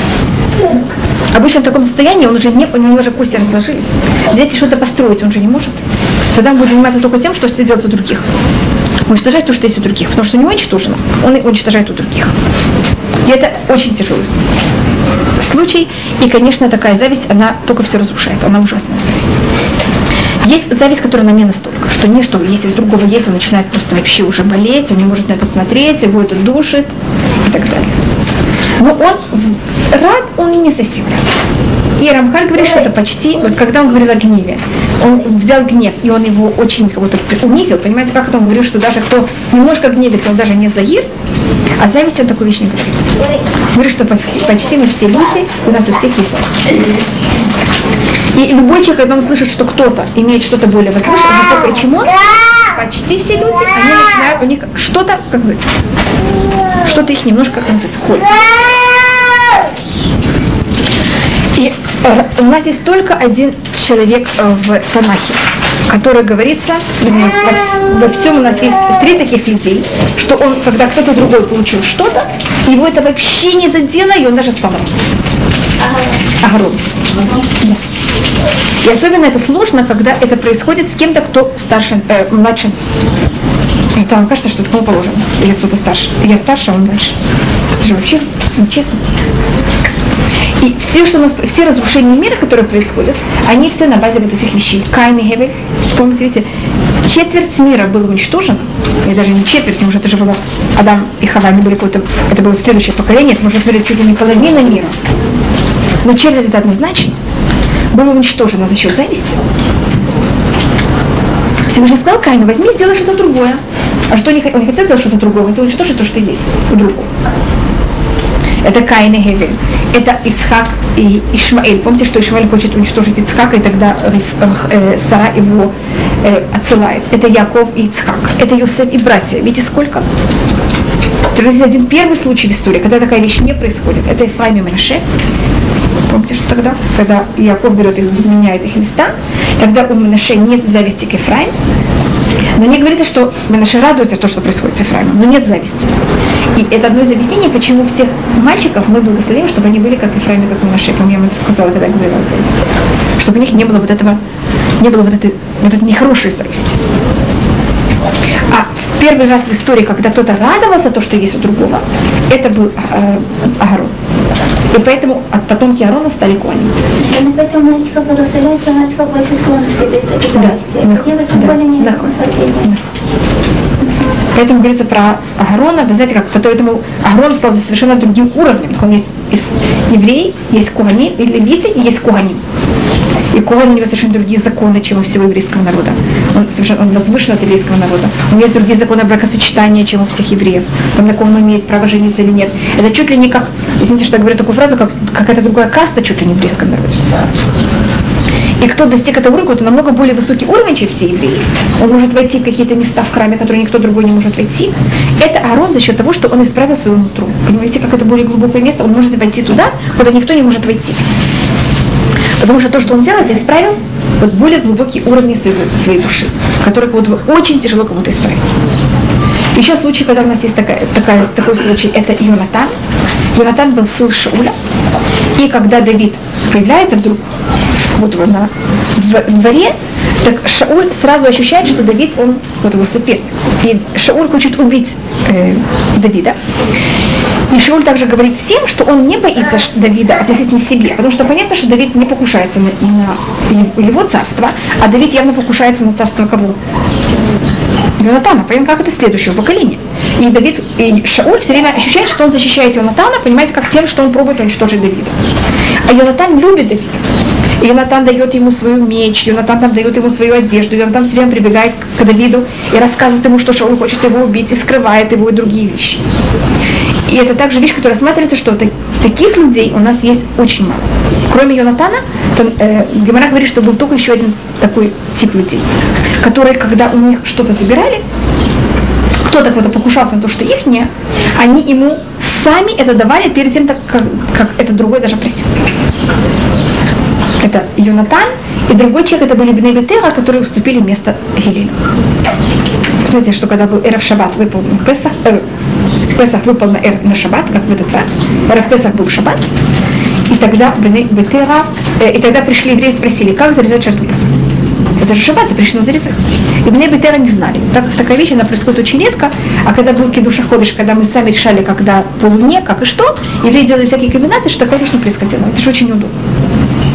Обычно в таком состоянии он уже не, у него уже кости разложились. Взять и что-то построить он же не может. Тогда он будет заниматься только тем, что делать у других. уничтожать то, что есть у других, потому что него уничтожено, он уничтожает у других. И это очень тяжелый случай. И, конечно, такая зависть, она только все разрушает. Она ужасная зависть. Есть зависть, которая на не настолько, что не что, если у другого есть, он начинает просто вообще уже болеть, он не может на это смотреть, его это душит и так далее. Но он рад, он не совсем рад. И Рамхаль говорит, что это почти, вот когда он говорил о гневе, он взял гнев, и он его очень кого-то унизил, понимаете, как он говорил, что даже кто немножко гневится, он даже не заир, а зависть он такую вещь не говорит. Говорит, что почти мы все люди, у нас у всех есть зависть. И любой человек, когда он слышит, что кто-то имеет что-то более возвышенное, высокое, чем он, почти все люди, они начинают, у них что-то, как сказать, что-то их немножко, как сказать, ходит. И э, у нас есть только один человек э, в Танахе, который говорится, во, во всем у нас есть три таких людей, что он, когда кто-то другой получил что-то, его это вообще не задело, и он даже стал Агарон. Да. И особенно это сложно, когда это происходит с кем-то, кто старше, э, младше. Это вам кажется, что это кому положено. Или кто-то старше. Я старше, а он дальше. Это же вообще нечестно. И все, что у нас, все разрушения мира, которые происходят, они все на базе вот этих вещей. Кайн и Хевель, помните, видите, четверть мира было уничтожено, и даже не четверть, потому что это же было Адам и Хава, они были какое-то, это было следующее поколение, это можно смотреть чуть ли не половина мира. Но четверть это однозначно было уничтожено за счет зависти. Всевышний сказал Кайну, возьми и сделай что-то другое. А что не, он не хотел сделать что-то другое, он хотел уничтожить то, что есть у другого это Каин и Гевель. Это Ицхак и Ишмаэль. Помните, что Ишмаэль хочет уничтожить Ицхака, и тогда э, Сара его э, отсылает. Это Яков и Ицхак. Это Йосеф и братья. Видите, сколько? Это один первый случай в истории, когда такая вещь не происходит. Это Ефраим и Менаше. Помните, что тогда, когда Яков берет их, меняет их места, когда у Менаше нет зависти к Ефраиму, но не говорится, что Менаше радуется то, что происходит с Ефраимом, но нет зависти. И это одно из объяснений, почему всех мальчиков мы благословим, чтобы они были как Ефраим и как Менаше. Помню, я это сказала, когда говорила о зависти. Чтобы у них не было вот этого, не было вот этой, вот этой нехорошей зависти. А первый раз в истории, когда кто-то радовался то, что есть у другого, это был э, Агарон. И поэтому от потомки Аарона стали кони. И поэтому мальчика благословляет, что мальчика больше склонности к зависти. Девочка более не Поэтому говорится про Агарона, вы знаете, как поэтому Агарон стал совершенно другим уровнем. Он есть из евреев, есть кугани, и левиты, и есть кугани. И Коэн у него совершенно другие законы, чем у всего еврейского народа. Он совершенно он возвышен от еврейского народа. У него есть другие законы бракосочетания, чем у всех евреев. Там, на ком он имеет право жениться или нет. Это чуть ли не как, извините, что я говорю такую фразу, как какая-то другая каста чуть ли не в еврейском народе. И кто достиг этого уровня, это намного более высокий уровень, чем все евреи. Он может войти в какие-то места в храме, которые никто другой не может войти. Это Аарон за счет того, что он исправил свое нутро. Понимаете, как это более глубокое место, он может войти туда, куда никто не может войти. Потому что то, что он сделал, это исправил вот более глубокие уровни своей, своей души, которые вот очень тяжело кому-то исправить. Еще случай, когда у нас есть такая, такая, такой случай, это Йонатан. Йонатан был сын Шауля. И когда Давид появляется вдруг вот на, в дворе, так Шауль сразу ощущает, что Давид, он вот его соперник. И Шауль хочет убить э, Давида. И Шауль также говорит всем, что он не боится Давида относительно себе, потому что понятно, что Давид не покушается на, на его царство, а Давид явно покушается на царство кого? Йонатана, понятно, как это следующего поколения. И Давид, и Шауль все время ощущает, что он защищает Йонатана, понимаете, как тем, что он пробует уничтожить Давида. А Йонатан любит Давида. И Йонатан дает ему свою меч, Йонатан там дает ему свою одежду, Йонатан все время прибегает к Давиду и рассказывает ему, что Шауль хочет его убить, и скрывает его и другие вещи. И это также вещь, которая рассматривается, что таких людей у нас есть очень мало. Кроме Йонатана, то, э, Гемора говорит, что был только еще один такой тип людей, которые, когда у них что-то забирали, кто-то кто-то покушался на то, что их не, они ему сами это давали перед тем, как, как это другой даже просил это Юнатан, и другой человек это были Бнебетера, которые уступили место Гилелю. Знаете, что когда был Эров Шаббат выполнен Песах, э, Песах выполнен Эр на Шаббат, как в этот раз, Эров Песах был Шаббат, и тогда Бетера, э, и тогда пришли евреи и спросили, как завязать жертву Песах. Это же шаббат, запрещено зарезать. И Бней Бетера не знали. Так, такая вещь, она происходит очень редко, а когда был Кедуша Ходыш, когда мы сами решали, когда по луне, как и что, евреи делали всякие комбинации, что такая вещь не происходила. Это же очень удобно.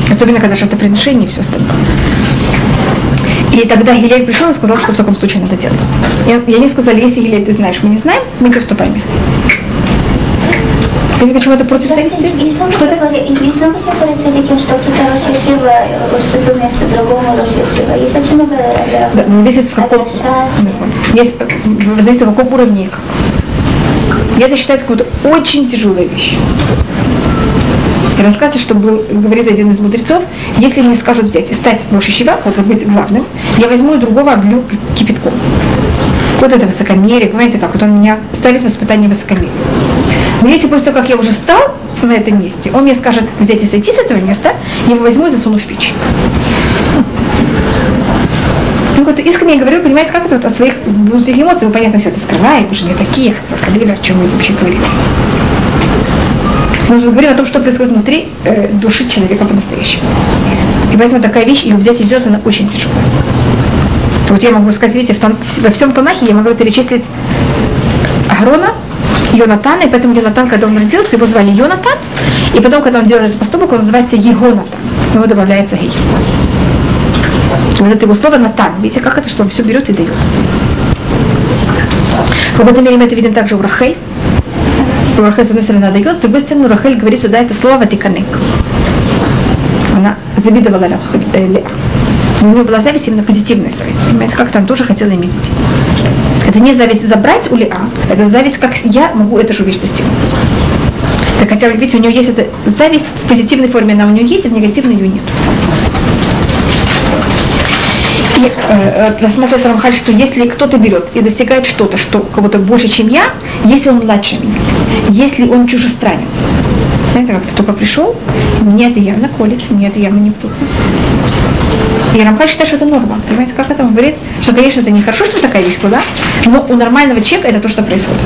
Особенно, когда жертвоприношение и все остальное. И тогда Гилель пришел и сказал, что в таком случае надо делать. И, они сказали, если Гилель ты знаешь, мы не знаем, мы тебе вступаем вместе. Понимаете, почему это против зависти? Что это? Много Да, но зависит в каком, есть, зависит в каком уровне и это считается какой-то очень тяжелой вещью. И что был, говорит один из мудрецов, если мне скажут взять и стать Рошишива, вот быть главным, я возьму другого облю кипятком. Вот это высокомерие, понимаете, как вот он меня ставит в испытание высокомерия. Но если после того, как я уже стал на этом месте, он мне скажет взять и сойти с этого места, я его возьму и засуну в печь. Ну, вот искренне говорю, понимаете, как это вот от своих внутренних эмоций, вы, понятно, все это скрываем, мы же не такие, заходили, о чем мы вообще говорите. Мы же говорим о том, что происходит внутри э, души человека по-настоящему. И поэтому такая вещь, ее взять и сделать, она очень тяжелая. Вот я могу сказать, видите, в тон, во всем Танахе я могу перечислить Агрона, Йонатана, и поэтому Йонатан, когда он родился, его звали Йонатан, и потом, когда он делает этот поступок, он называется Егонатан. Ему добавляется Гей. Вот это его слово Натан. Видите, как это, что он все берет и дает. Мере мы это видим также у Рахель. У Рахель, с одной стороны, она дает, с другой стороны, Рахель говорится, да, это слово тиканек. Она завидовала Леа. У нее была зависть, именно позитивная зависть. Понимаете, как-то она тоже хотела иметь детей. Это не зависть забрать у Лиа, это зависть, как я могу эту же вещь достигнуть. Так хотя, видите, у нее есть эта зависть в позитивной форме, она у нее есть, а в негативной ее нет. И э, рассматривает Рамхаль, что если кто-то берет и достигает что-то, что кого-то больше, чем я, если он младше меня, если он чужестранец, знаете, как ты только пришел, мне это явно колет, мне это явно не плохо. И Рамхаль считает, что это норма. Понимаете, как это он говорит? Что, конечно, это нехорошо, что такая вещь была, но у нормального человека это то, что происходит.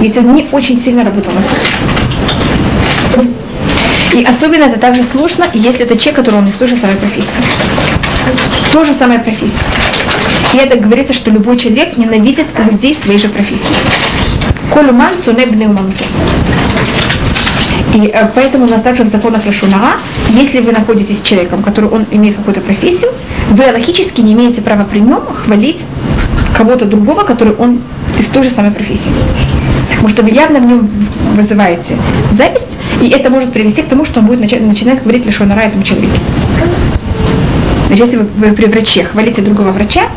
Если он не очень сильно работал над собой. И особенно это также сложно, если это человек, который он из той же самой профессии. То же самая профессия. И это говорится, что любой человек ненавидит людей своей же профессии. Колюман сунебный умамке. И э, поэтому у нас также в законах Рашунара, если вы находитесь с человеком, который он имеет какую-то профессию, вы логически не имеете права при нем хвалить кого-то другого, который он из той же самой профессии. Потому что вы явно в нем вызываете зависть, и это может привести к тому, что он будет начать, начинать говорить лишь о этому человеку. Значит, если вы, при враче хвалите другого врача,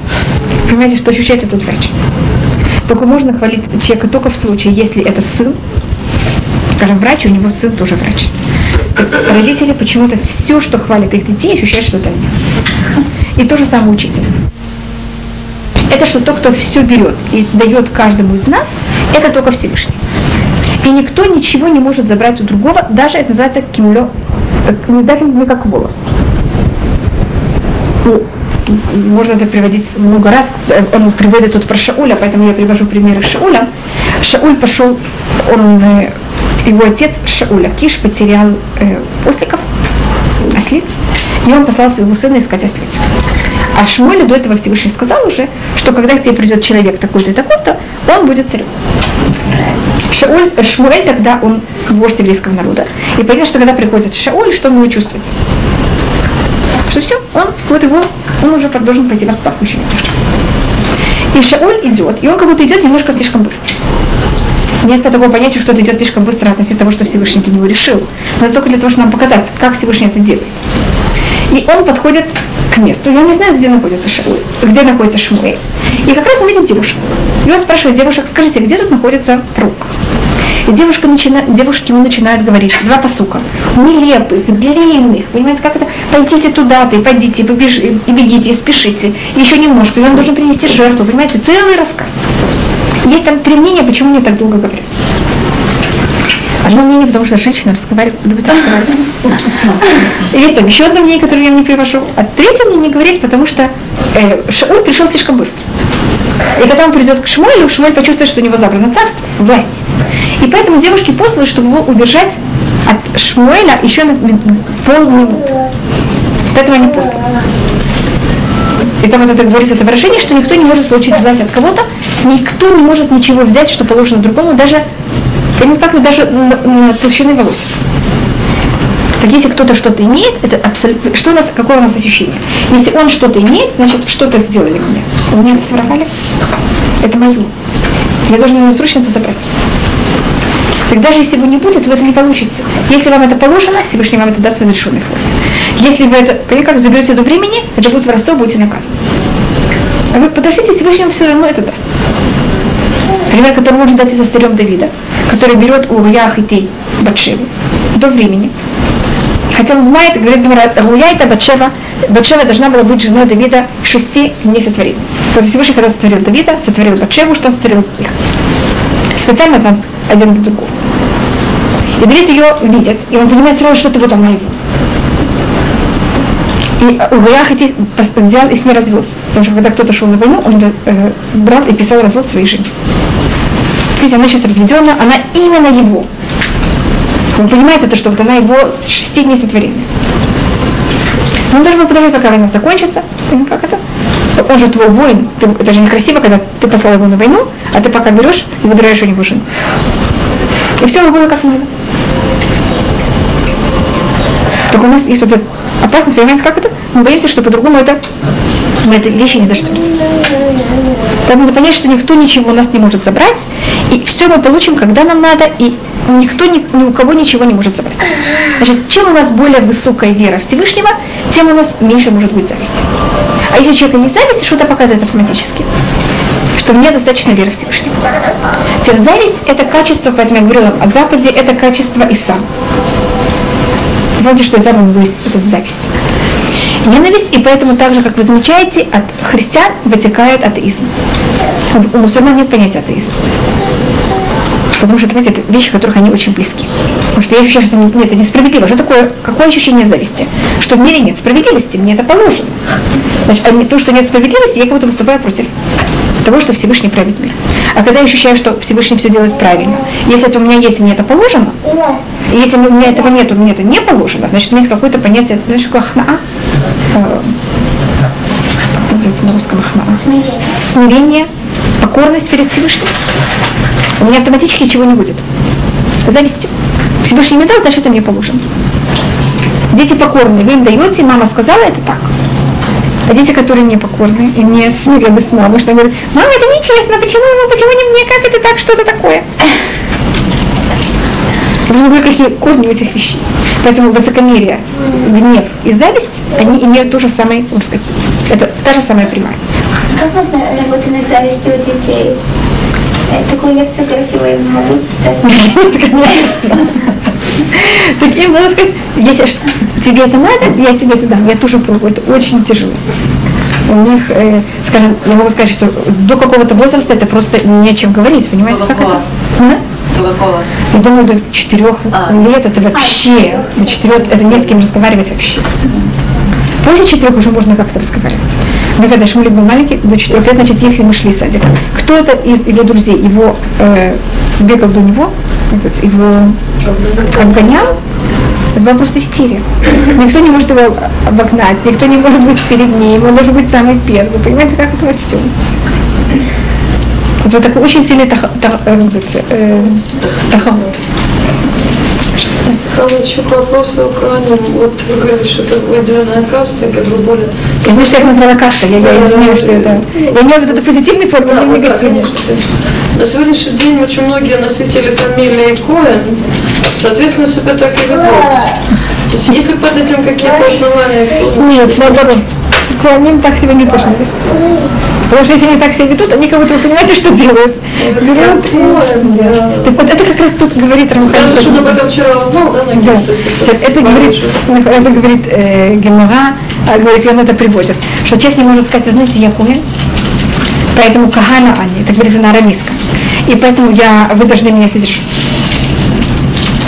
понимаете, что ощущает этот врач. Только можно хвалить человека только в случае, если это сын, скажем, врач, у него сын тоже врач. Родители почему-то все, что хвалят их детей, ощущают, что это они. И то же самое учитель. Это что тот, кто все берет и дает каждому из нас, это только Всевышний. И никто ничего не может забрать у другого, даже это называется кимлё, даже не как волос. Можно это приводить много раз. Он приводит тут про Шауля, поэтому я привожу примеры Шауля. Шауль пошел, он его отец Шауля Киш потерял э, осликов, ослиц, и он послал своего сына искать ослиц. А Шмуэлю до этого Всевышний сказал уже, что когда к тебе придет человек такой-то и такой-то, он будет царем. Шауль, Шмуэль тогда, он вождь еврейского народа. И понятно, что когда приходит Шауль, что он будет чувствовать? Что все, он, вот его, он уже должен пойти в отставку еще. И Шауль идет, и он как будто идет немножко слишком быстро. Нет такого понятия, что это идет слишком быстро относительно того, что Всевышний для него решил. Но это только для того, чтобы нам показать, как Всевышний это делает. И он подходит к месту. Я не знаю, где находится Шауль, где находится Шмуэль. И как раз он видит девушек. И он спрашивает девушек, скажите, где тут находится пророк? И девушка начинает, девушки ему начинают говорить два посука, нелепых, длинных, понимаете, как это, пойдите туда-то, и пойдите, и, побеж... и бегите, и спешите, еще немножко, и он должен принести жертву, понимаете, целый рассказ. Есть там три мнения, почему они так долго говорят. Одно мнение, потому что женщина разговаривает, любит разговаривать. Есть там еще одно мнение, которое я не привожу. А третье мнение говорит, потому что э, Шауль пришел слишком быстро. И когда он придет к Шмуэлю, Шмуэль почувствует, что у него забрано царство, власть. И поэтому девушки послали, чтобы его удержать от Шмуэля еще на полминуты. Поэтому они послали. и там вот это говорится, это выражение, что никто не может получить власть от кого-то, никто не может ничего взять, что положено другому, даже, как даже на, толщины волос. Так если кто-то что-то имеет, это абсолютно... Что у нас, какое у нас ощущение? Если он что-то имеет, значит, что-то сделали мне. У меня это своровали. Это мое. Я должен ему срочно это забрать. Так даже если его не будет, вы это не получите. Если вам это положено, Всевышний вам это даст в разрешенной форме. Если вы это, как заберете до времени, это будет воровство, будете наказаны. А вы подождите, Всевышний вам все равно это даст. Пример, который можно дать из царем Давида, который берет у Яхити Батшеву до времени, Хотя он знает, говорит Руя это Батшева, Батшева должна была быть женой Давида шести дней сотворения. То есть Всевышний, когда сотворил Давида, сотворил Батшеву, что он сотворил них? Специально там один для другого. И Давид ее видит, и он понимает сразу, что это вот она его. И Угая взял и с ней развелся. Потому что когда кто-то шел на войну, он э, брал и писал развод своей жене. Видите, она сейчас разведена, она именно его. Он понимает это, что вот она его с шести дней сотворения. Но он должен был подождать, пока война закончится. Как это? Он же твой воин. Ты, это же некрасиво, когда ты послал его на войну, а ты пока берешь и забираешь у него жену. И все было как надо. Так у нас есть вот эта опасность, понимаете, как это? Мы боимся, что по-другому это мы этой вещи не дождемся. Так надо понять, что никто ничего у нас не может забрать, и все мы получим, когда нам надо, и никто ни, ни у кого ничего не может забрать. Значит, чем у нас более высокая вера Всевышнего, тем у нас меньше может быть зависти. А если у человека есть зависть, что-то показывает автоматически что мне достаточно веры Всевышнего. Теперь зависть – это качество, поэтому я говорила о Западе, это качество Иса. Помните, что Иса есть это зависть. Ненависть, и поэтому так же, как вы замечаете, от христиан вытекает атеизм. У мусульман нет понятия атеизма потому что, знаете, это вещи, которых они очень близки. Потому что я ощущаю, что нет, это несправедливо. Что такое, какое ощущение зависти? Что в мире нет справедливости, мне это положено. Значит, а то, что нет справедливости, я как будто выступаю против того, что Всевышний правит мир. А когда я ощущаю, что Всевышний все делает правильно, если это у меня есть, мне это положено, если у меня этого нет, мне это не положено, значит, у меня есть какое-то понятие, знаешь, какое хнаа? Э, на русском хнаа? Смирение, покорность перед Всевышним у меня автоматически ничего не будет. Зависти. Всевышний мне дал, значит, это мне положено. Дети покорные, вы им даете, мама сказала, это так. А дети, которые не покорны и не смирены с мамой, что говорят, мама, это нечестно, почему, почему не мне, как это так, что это такое? Нужно были какие корни у этих вещей. Поэтому высокомерие, гнев и зависть, они имеют то же самое, можно сказать, это та же самая прямая. Как можно работать над завистью у детей? Такую лекцию красивую могу читать. Конечно. Так им надо сказать, если тебе это надо, я тебе это дам. Я тоже пробую. Это очень тяжело. У них, э, скажем, я могу сказать, что до какого-то возраста это просто не о чем говорить, понимаете, как это? До какого? Я думаю, до четырех А. лет это вообще, до четырех, это не с кем разговаривать вообще. После четырех уже можно как-то разговаривать. Мы когда Шмулик был маленький, до четырех лет, значит, если мы шли в садик, кто-то из его друзей его э, бегал до него, этот, его обгонял, это была просто истерия. Никто не может его обогнать, никто не может быть перед ним, он должен быть самый первый. Понимаете, как это во всем? Это вот такой очень сильный тах, тах, э, э, тахавут. А еще к вопросу к Ане, вот вы говорили, что это выделенная каста, которая более... Я знаю, что я их назвала каста, я, я извиняюсь, что это... Я имею в виду это позитивный форме, Да, не негативный. конечно. На сегодняшний день очень многие носители фамилии Коэн, соответственно, себя так и ведут. То есть есть ли под этим какие-то основания? Нет, наоборот. Клоним так себя не должны вести. Потому что если они так себя ведут, они как будто, вы понимаете, что делают? Берут и-. Так вот это как раз тут говорит Рамхан. Кажется, что об этом вчера узнал, да, на Да. Это говорит, это говорит э, Гемора, а, говорит, он это приводит, что человек не может сказать, вы знаете, я Коэн, поэтому Кахана Ани, это говорится на арамейском, и поэтому я, вы должны меня содержать.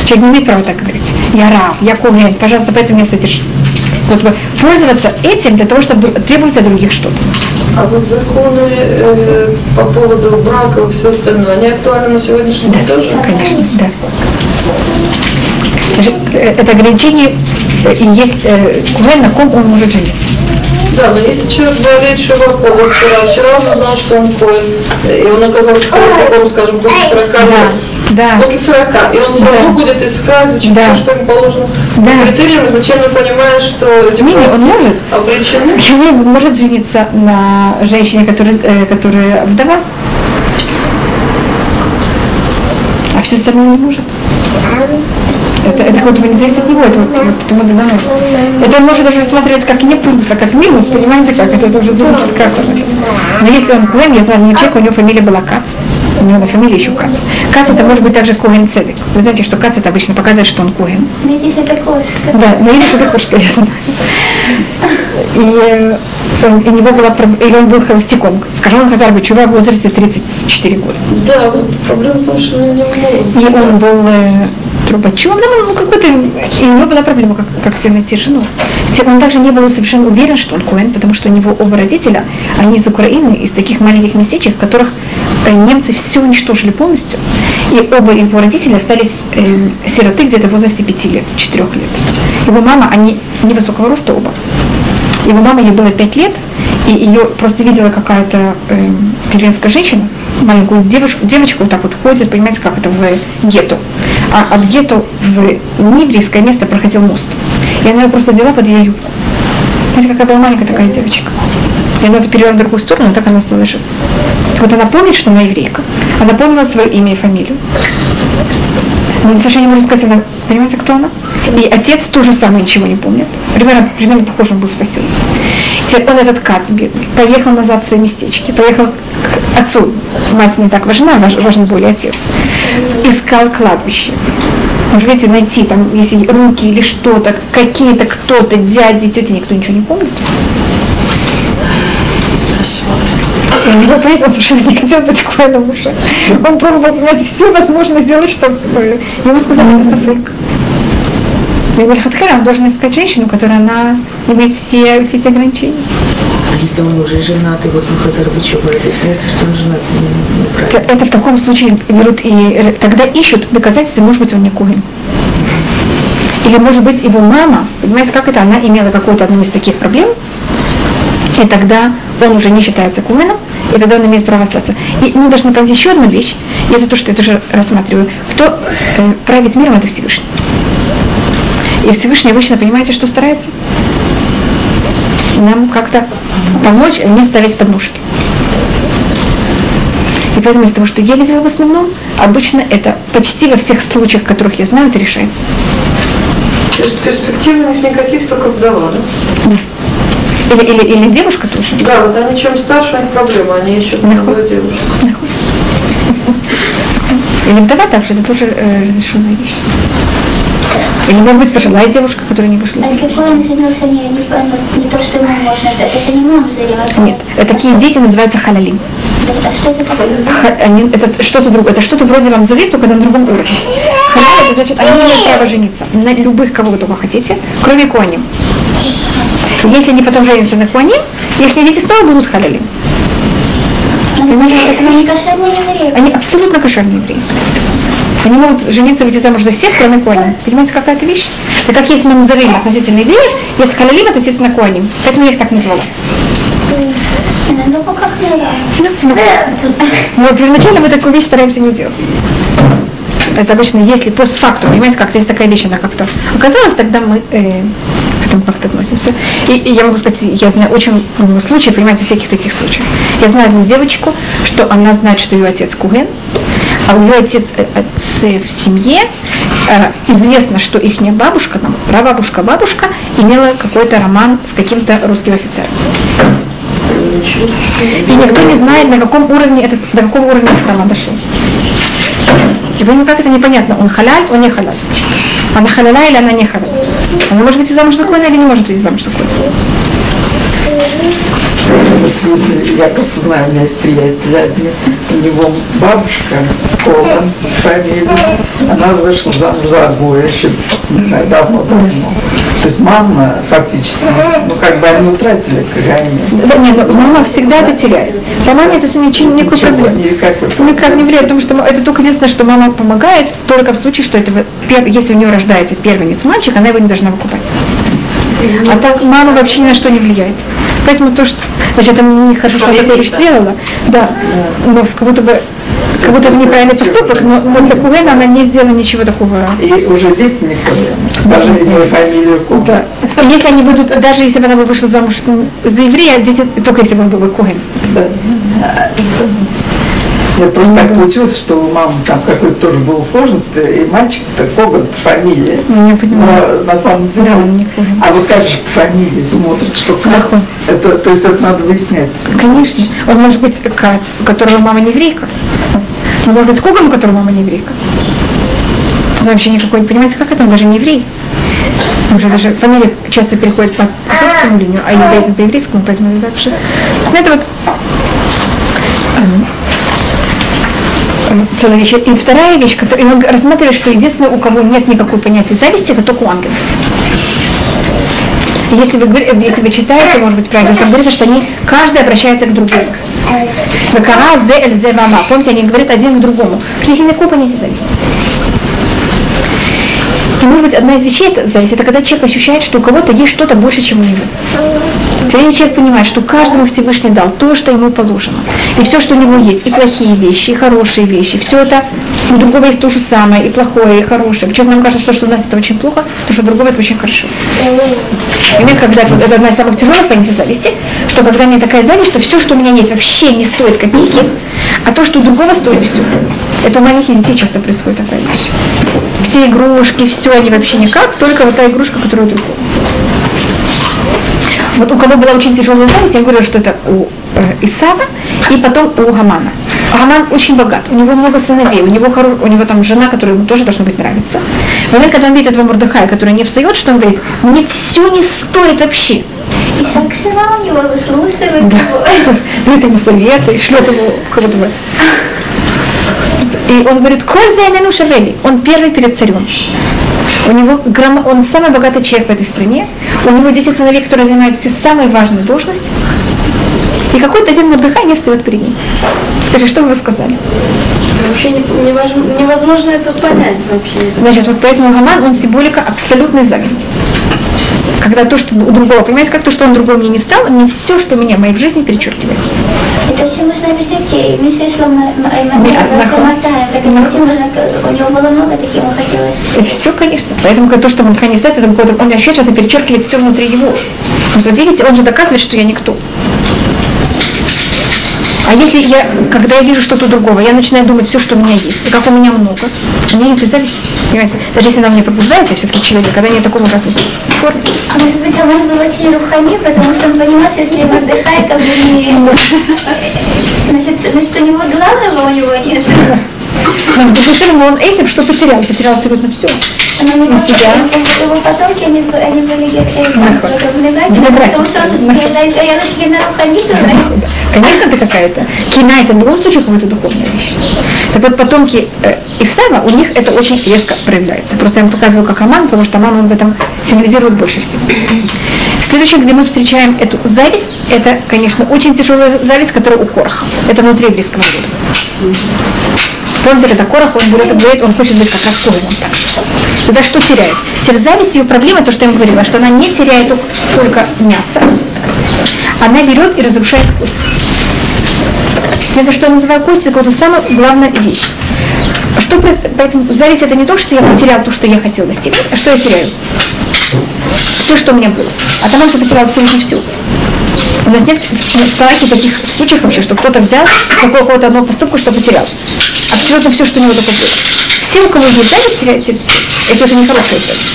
Человек не имеет права так говорить. Я раб, я Коэн, пожалуйста, поэтому меня содержи. Вот бы пользоваться этим для того, чтобы требовать от других что-то. А вот законы э, по поводу брака и все остальное, они актуальны на сегодняшний день тоже? Конечно, да. Значит, э, это ограничение э, есть э, на ком он может жениться. Да, но если человек болеет широко, вчера, вчера он узнал, что он коин, и он оказался холостяком, скажем, после 40 лет, Да, после 40, и он все Да. равно будет искать, зачем Да. что ему положено Да. по критериям, зачем он понимает, что эти Не, не, он может. обречены. Человек может жениться на женщине, которая, э, которая вдова, а все остальное не может. Это, это как будто бы не зависит от него, это вот, вот это мы дано. Это он может даже рассматривать как не плюс, а как минус, понимаете как? Это, это уже зависит как он. Но если он Коэн, я знаю, человек, у него фамилия была Кац, у него на фамилии еще Кац. Кац это может быть также Коэн Цедек. Вы знаете, что Кац это обычно показывает, что он Коэн. Видите, это кошка. Да, но видишь, это кошка, я знаю. И э, он, у него была, или он был холостяком. Скажем, он Хазар Бачува в возрасте 34 года. Да, вот проблема в том, что него не И он был э, трубачом, да, ну, какой-то, и у него была проблема, как, как все найти жену. Он также не был совершенно уверен, что он Коэн, потому что у него оба родителя, они из Украины, из таких маленьких местечек, в которых э, немцы все уничтожили полностью. И оба его родителя остались э, сироты где-то в возрасте пяти лет, четырех лет. Его мама, они невысокого роста оба. Его мама, ей было пять лет, и ее просто видела какая-то э, деревенская женщина, маленькую девушку, девочку вот так вот ходит, понимаете, как это в гетто. А от гетто в нееврейское место проходил мост. И она его просто взяла под ее юбку. Знаете, какая была маленькая такая девочка. И она это перевела в другую сторону, и так она стала жить. Вот она помнит, что она еврейка. Она помнила свое имя и фамилию. Но совершенно не может сказать, она, понимаете, кто она? И отец тоже самое ничего не помнит. Примерно, примерно похоже, он был спасен. Теперь он этот кац бедный, поехал назад в свои местечки, поехал к отцу. Мать не так важна, важ- важен более отец. Искал кладбище. Может, видите, найти там, если руки или что-то, какие-то кто-то, дяди, тети, никто ничего не помнит. И него, понимаете, он совершенно не хотел быть коином уже. Он пробовал, понимаете, все возможно сделать, чтобы э, ему сказали, это сафек. И Вальхатхера, он должен искать женщину, которая она имеет все, все эти ограничения. А если он уже женат, и вот он Хазар Бычева, объясняется, что он женат не- неправильно. Это, это в таком случае берут и тогда ищут доказательства, может быть, он не Коин. Или, может быть, его мама, понимаете, как это, она имела какую-то одну из таких проблем, и тогда он уже не считается Коином, и тогда он имеет право остаться. И мы должны понять еще одну вещь, и это то, что я тоже рассматриваю. Кто э, правит миром, это Всевышний. И Всевышний обычно, понимаете, что старается? Нам как-то помочь, а не ставить подножки. И поэтому из того, что я видела в основном, обычно это почти во всех случаях, которых я знаю, это решается. То есть перспектив у них никаких, только вдова, да? Или, или, или девушка тоже. Да, вот они чем старше, у них проблема, они ищут Нахуй. молодую девушку. Или вдова также, это тоже э, разрешенная вещь. Или, может быть, пожилая девушка, которая не вышла А если Коэн женился не, не, не, не то, что ему можно, так это не маму заниматься. Нет, такие дети называются халалим. А что это такое? Ха- они- это что-то другое, это что-то вроде вам завет, только на другом уровне. Халаль, это значит, они имеют право жениться на любых, кого вы только хотите, кроме Куаним. Если они потом женятся на Куаним, их дети снова будут не кошерный еврей. Они абсолютно кошерные евреи. Они могут жениться, выйти замуж за всех, кроме Коаним. Понимаете, какая-то вещь? Так как есть мамзарим относительно евреев, есть халалим относительно Коаним. Поэтому я их так назвала. Ну, Ну, Но первоначально мы такую вещь стараемся не делать. Это обычно, если постфактум, понимаете, как-то есть такая вещь, она как-то оказалась, тогда мы э, этому как-то относимся. И, и я могу сказать, я знаю очень много случаев, понимаете, всяких таких случаев. Я знаю одну девочку, что она знает, что ее отец Куген, а у ее отец, э, отцы в семье э, известно, что их бабушка, там, прабабушка, бабушка имела какой-то роман с каким-то русским офицером. И никто не знает, на каком уровне этот, до какого уровня этот роман дошел. И поэтому как это непонятно, он халяль, он не халяль. Она халяля или она не халяль. Она может выйти замуж за коина или не может выйти замуж за коина. Вот если, я просто знаю, у меня есть приятель у него бабушка Колан, фамилия, она вышла замуж за Агуя еще давно-давно. То есть мама фактически, ну как бы они утратили корень. Да, нет, но мама всегда это теряет. По маме это с ничем никакой проблемы. Никак вот. Никак не влияет, потому что это только единственное, что мама помогает, только в случае, что это, если у нее рождается первенец мальчик, она его не должна выкупать. А так мама вообще ни на что не влияет. Поэтому то, что... Значит, это не хорошо, что она вещь сделала. Да. Но как будто бы как будто это неправильный поступок, но, но для Куэна она не сделала ничего такого. И уже дети не ходят. Даже не фамилию Куэн. Да. Если они будут, даже если бы она бы вышла замуж за еврея, дети, только если бы он был бы Куэн. Да. Нет, просто так получилось, что у мамы там какой-то тоже была сложность, и мальчик-то Коган по фамилии. Ну, я понимаю. Но на самом деле, Да, он не Коган. а вот как же по фамилии смотрят, что Кац, это, то есть это надо выяснять. Конечно. Он может быть Кац, у которого мама не еврейка. Он может быть Коган, у которого мама не еврейка. Он вообще никакой не понимаете, как это, он даже не еврей. Он же даже фамилия часто переходит по отцовскому линию, а еврейство по еврейскому, поэтому это вообще. Ну, это вот эм, целая вещь. И вторая вещь, которую и он рассматривает, что единственное, у кого нет никакой понятия зависти, это только у ангелов. Если вы, если вы читаете, может быть, правильно, там говорится, что они, каждый обращается к другому. Вакара зе эль мама. Помните, они говорят один к другому. У них никакого понятия зависти. И может быть одна из вещей это зависть, это когда человек ощущает, что у кого-то есть что-то больше, чем у него. Когда человек понимает, что каждому Всевышний дал то, что ему положено. И все, что у него есть, и плохие вещи, и хорошие вещи, все это у другого есть то же самое, и плохое, и хорошее. Почему нам кажется, что у нас это очень плохо, потому что у другого это очень хорошо. И момент, когда вот это одна из самых тяжелых понятий зависти, что когда меня такая зависть, что все, что у меня есть, вообще не стоит копейки, а то, что у другого стоит все. Это у маленьких детей часто происходит такая вещь. Все игрушки, все, они вообще никак, только вот та игрушка, которая у другого. Вот у кого была очень тяжелая зависть, я говорю, что это у э, Исава и потом у Гамана. Гаман очень богат, у него много сыновей, у него, хоро... у него там жена, которая ему тоже должна быть нравиться. В момент, когда он видит этого Мурдыхая, который не встает, что он говорит, мне все не стоит вообще. И у него выслушивает его. Дает ему советы, шлет ему кого-то. И он говорит, Коль займену шавели, он первый перед царем. У него гром- он самый богатый человек в этой стране. У него 10 сыновей, которые занимают все самые важные должности. И какой-то один Мордыхай не встает перед ним. Скажи, что бы вы сказали? Вообще не- невозможно это понять вообще. Значит, вот поэтому Гаман, он символика абсолютной зависти. Когда то, что у другого, понимаете, как то, что он другой мне не встал, мне все, что меня в моей жизни перечеркивается. Это очень можно объяснить очень можно, у него было много таких, ему хотелось. Все, конечно. Поэтому то, что Мурдыхай не встает, это он ощущает, что это перечеркивает все внутри его. Потому что, вот видите, он же доказывает, что я никто. А если я, когда я вижу что-то другого, я начинаю думать все, что у меня есть, и как у меня много, у меня нет зависти. Понимаете? Даже если она мне пробуждается, все-таки человек, когда нет такой ужасности. А может быть, Роман был очень рухани, потому что он понимал, что если Мордыхай как бы не... Значит, значит, у него главного у него нет. Но он этим что потерял? Потерял абсолютно все. Из себя. Его потомки, они, были- они были э, на на. Конечно, это какая-то. Кина это в любом случае какая-то духовная вещь. Так вот, потомки э, Исава, у них это очень резко проявляется. Просто я вам показываю, как Аман, потому что Аман он в этом символизирует больше всего. Следующее, где мы встречаем эту зависть, это, конечно, очень тяжелая зависть, которая у Короха. Это внутри еврейского народа. Помните, когда Корох, он и говорит, он хочет быть как раз же. Тогда что теряет? Теперь зависть, ее проблема, то, что я вам говорила, что она не теряет только- мясо, она берет и разрушает кости. Это что я называю кости, это самая главная вещь. Что, поэтому зависть это не то, что я потерял то, что я хотел достигнуть, а что я теряю? Все, что у меня было. А там я потерял абсолютно все. У нас нет в Талаке таких случаев вообще, что кто-то взял какого-то одного поступка, что потерял. Абсолютно все, что у него только было. Все, у кого есть зависть, теряют все. Если это не хорошая зависть.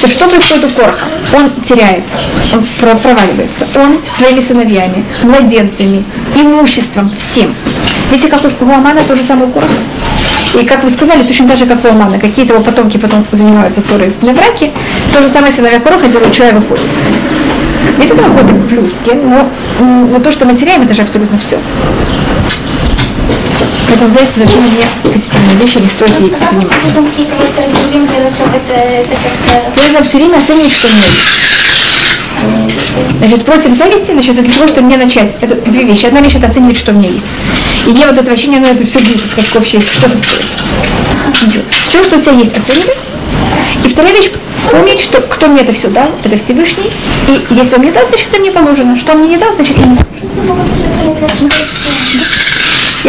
То что происходит у Короха? Он теряет, он про- проваливается. Он своими сыновьями, младенцами, имуществом, всем. Видите, как у Амана то же самое у Короха. И как вы сказали, точно так же, как у Амана, какие-то его потомки потом занимаются Торой на браке, то же самое сыновья Короха делают, и выходит. Видите, это какой-то плюс, но, но то, что мы теряем, это же абсолютно все. Поэтому зависит совершенно не позитивные вещи, не стоит ей заниматься. Это, это. Нужно все время оценивать, что у меня есть. Значит, против зависти, значит, для того, чтобы мне начать. Это две вещи. Одна вещь это оценивать, что у меня есть. И не вот это ощущение, ну это все глупость, как вообще что-то стоит. Все, что у тебя есть, оценивай. И вторая вещь, помнить, что кто мне это все дал, это Всевышний. И если он мне дал, значит, это мне положено. Что он мне не дал, значит, не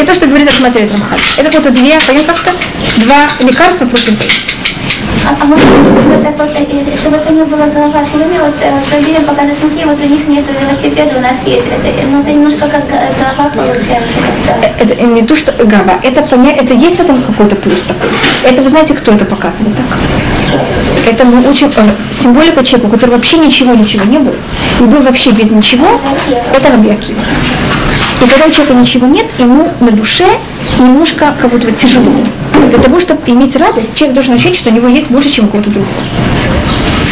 И то, что говорит Ахматович Рамхан. Это вот две, понятно два лекарства против зависти. А, а может быть, чтобы, так вот, э, чтобы это не было голова все время, вот э, с Владимиром показывать, смотри, вот у них нет велосипеда, у нас есть. Это, ну, это немножко как голова получается. как-то. Это не то, что гава, это понять, это есть в этом какой-то плюс такой. Это вы знаете, кто это показывает так? Это мы учим э, символика человека, у которого вообще ничего, ничего не было, и был вообще без ничего, это Раби Акива. И когда у человека ничего нет, ему на душе немножко как будто бы тяжело. Для того, чтобы иметь радость, человек должен ощущать, что у него есть больше, чем у кого-то другого.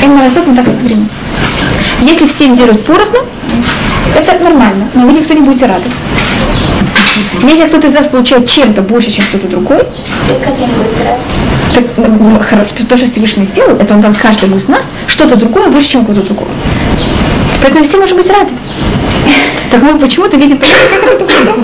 Эммарасот мы так сотворены. Если всем делают поровну, это нормально, но вы никто не будете рады. Если кто-то из вас получает чем-то больше, чем кто-то другой, И так, ну, хорошо, то, что Всевышний сделал, это он дал каждому из нас что-то другое больше, чем у кого-то другого. Поэтому все можем быть рады. Так мы почему-то видим, как это.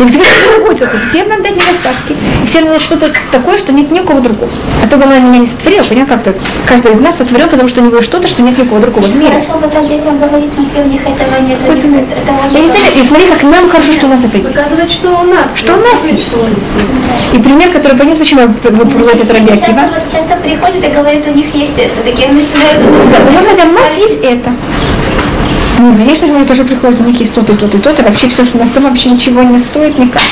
И Всевышний заботился, всем надо дать недостатки. Всем надо что-то такое, что нет ни у кого другого. А то, главное, меня не сотворил, понятно, как-то каждый из нас сотворил, потому что у него есть что-то, что нет ни у кого другого в мире. Хорошо бы так детям говорить, смотри, у них этого нет, у них это- этого Я не нет. знаю, и смотри, как нам хорошо, что у нас это есть. Показывает, что у нас. Что у нас есть. И пример, который понятно, почему вы приводите Раби Часто, Акива. вот, часто приходят и говорят, у них есть это, такие начинают... Да, потому что у нас есть это. Ну, конечно же, мне тоже приходит, у них есть то-то и то-то и то-то, вообще все, что у нас там вообще ничего не стоит никак.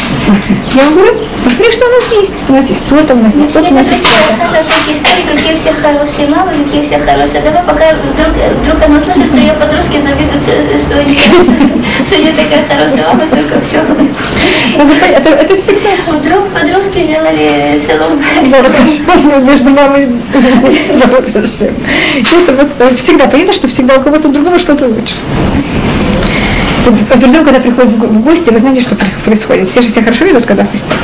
Я говорю, посмотри, что у нас есть. У нас есть то-то, у нас есть то-то, у нас есть истории, какие все хорошие мамы, какие все хорошие. Давай пока вдруг, вдруг она услышит, что ее подружки завидуют, что, у нее, что нее такая хорошая мама, только все. Понять, Это, это всегда. Вдруг подружки сделали шалом. Между мамой и. Это вот э, всегда понятно, что всегда у кого-то другого что-то лучше. Придем, когда приходят в го- в гости, вы знаете, что происходит. Все же себя хорошо ведут, когда в гостях.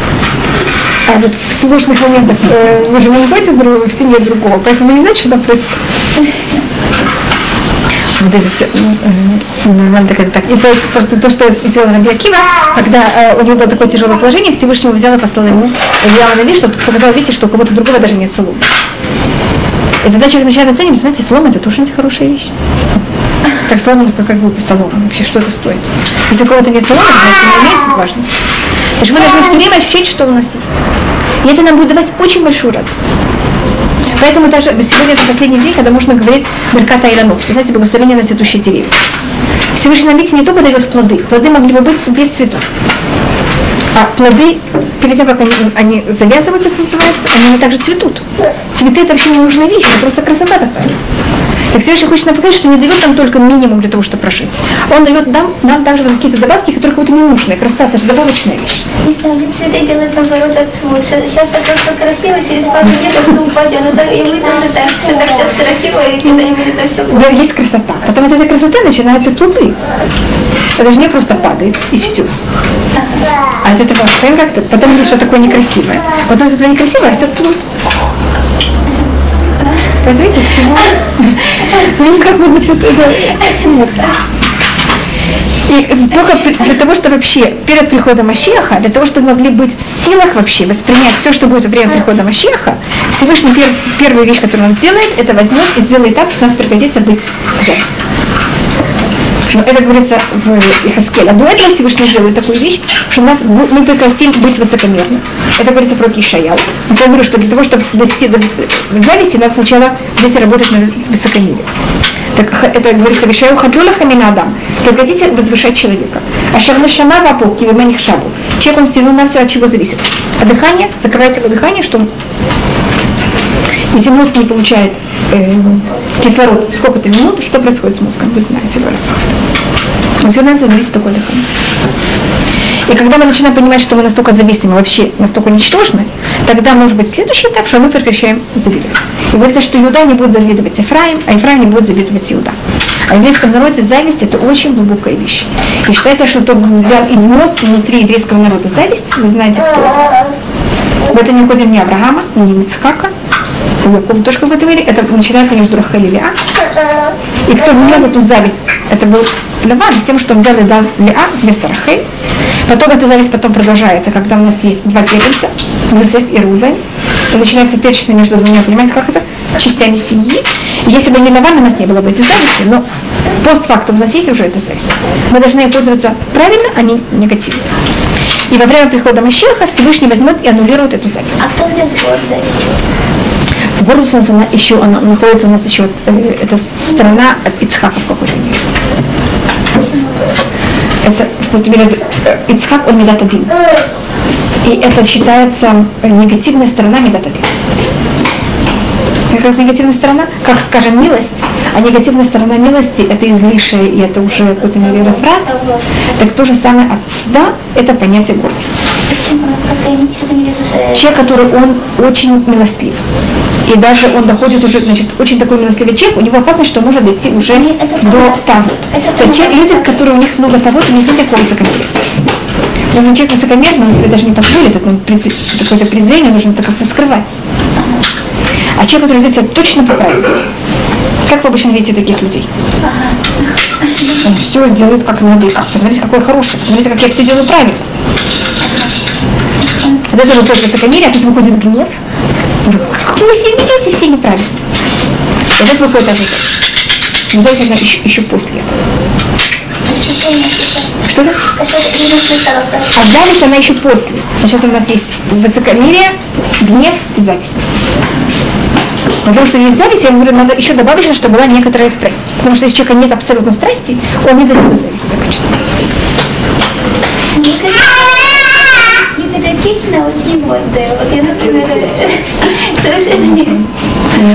А вот в сложных моментах э, вы же не находитесь друг- в семье другого, поэтому не знаете, что там происходит. Вот это все м, э, нормально так это так. И по- просто то, что сделал Раби Акива, когда э, у него было такое тяжелое положение, Всевышнего взял и послал ему взял на вид, чтобы показал, видите, что у кого-то другого даже нет целума. И тогда человек начинает оценивать, знаете, солома это тоже не хорошая вещь. Так солома, как, бы солома, вообще что это стоит. Если у кого-то нет соломы, значит, не имеет важности. Потому что мы должны все время ощущать, что у нас есть. И это нам будет давать очень большую радость. Поэтому даже сегодня это последний день, когда можно говорить Мерката. Вы знаете, благословение на цветущие деревья. Всевышний нам, видите, не только дает плоды. Плоды могли бы быть без цветов. А плоды, перед тем, как они, они завязываются, это называется, они также цветут. Цветы это вообще не нужная вещь, это просто красота такая. Так Всевышний хочет нам показать, что не дает нам только минимум для того, чтобы прожить. Он дает нам, нам также вот какие-то добавки, которые кому-то не нужны. Красота это же добавочная вещь. Не знаю, ведь цветы делают наоборот отцвет. Сейчас так просто красиво, через пару лет все упадет. Ну так и мы тоже так, все так сейчас красиво, и когда-нибудь это все Да, есть красота. Потом от этой красоты начинаются плоды. Это же не просто падает и все. А от этого понимаете, как-то потом будет что такое некрасивое. Потом из этого некрасивого растет плод. Понимаете, всего. Ну, как бы все И только для того, чтобы вообще перед приходом Машеха, для того, чтобы могли быть в силах вообще воспринять все, что будет во время прихода Машеха, Всевышний пер- первую вещь, которую он сделает, это возьмет и сделает так, что у нас пригодится быть зависть. Но это говорится в Ихаскеле. А до этого Всевышний сделает такую вещь, что нас мы прекратим быть высокомерны. Это говорится про Кишаял. Я говорю, что для того, чтобы достичь до зависти, надо сначала взять и работать над высокомерием. Так это говорится в Ишаю Хадлюла Хамина Адам. Прекратите возвышать человека. А Шарна Шама Вапу, Кивиманих Шабу. Человек он всего на все от чего зависит. А дыхание, закрывается его дыхание, что он если мозг не получает э, кислород сколько-то минут, что происходит с мозгом, вы знаете, Валя. Он все равно зависит только дыхания. И когда мы начинаем понимать, что мы настолько зависимы, вообще настолько ничтожны, тогда может быть следующий этап, что мы прекращаем завидовать. И говорится, что Иуда не будет завидовать Ефраим, а Ефраим не будет завидовать Иуда. А в еврейском народе зависть это очень глубокая вещь. И считается, что тот взял и внес внутри еврейского народа зависть, вы знаете кто. В это не входит ни Авраама, ни Ицхака, у Якова тоже в этом мире, это начинается между Рахель и Леа. И кто внес эту зависть, это был Лаван, тем, что он взял и Леа вместо Рахель. Потом эта зависть потом продолжается, когда у нас есть два первенца, Юсеф и Рувен. то начинается перечня между двумя, понимаете, как это? Частями семьи. И если бы не Наваль, у нас не было бы этой зависти, но постфактум у нас есть уже эта зависть. Мы должны пользоваться правильно, а не негативно. И во время прихода Машеха Всевышний возьмет и аннулирует эту зависть. А кто внес гордость? Нас, она еще, она находится у нас еще, э, это страна от Ицхака в какой-то мере. Это, в какой-то мере, Ицхак, он медат один. И это считается э, негативная сторона медат один. Как негативная сторона, как, скажем, милость, а негативная сторона милости – это излишие, и это уже в какой-то мере разврат, так то же самое от суда – это понятие гордости. Человек, который он очень милостлив. И даже он доходит уже, значит, очень такой милостливый человек, у него опасность, что может дойти уже Это до того. Это те- понятно. люди, которые у них много того, у них нет такого высокомерия. Но человек высокомерный, он себе даже не позволит, какое-то презрение нужно это как-то скрывать. А человек, который себя точно правильно, как вы обычно видите таких людей? Он все делает как надо и как. Посмотрите, какой хороший, посмотрите, как я все делаю правильно. От этого выходит высокомерие, а тут выходит гнев. Как вы себя ведете все неправильно? И от этого выходит ажитаж. Но зависть она еще, еще после этого. Что это? А зависть она еще после. Значит, у нас есть высокомерие, гнев и зависть. Потому что есть зависть, я говорю, надо еще добавить, что была некоторая страсть. Потому что если у человека нет абсолютно страсти, он не дает зависти обычно. Педагогично, очень гордая. Вот я, например, совершенно не...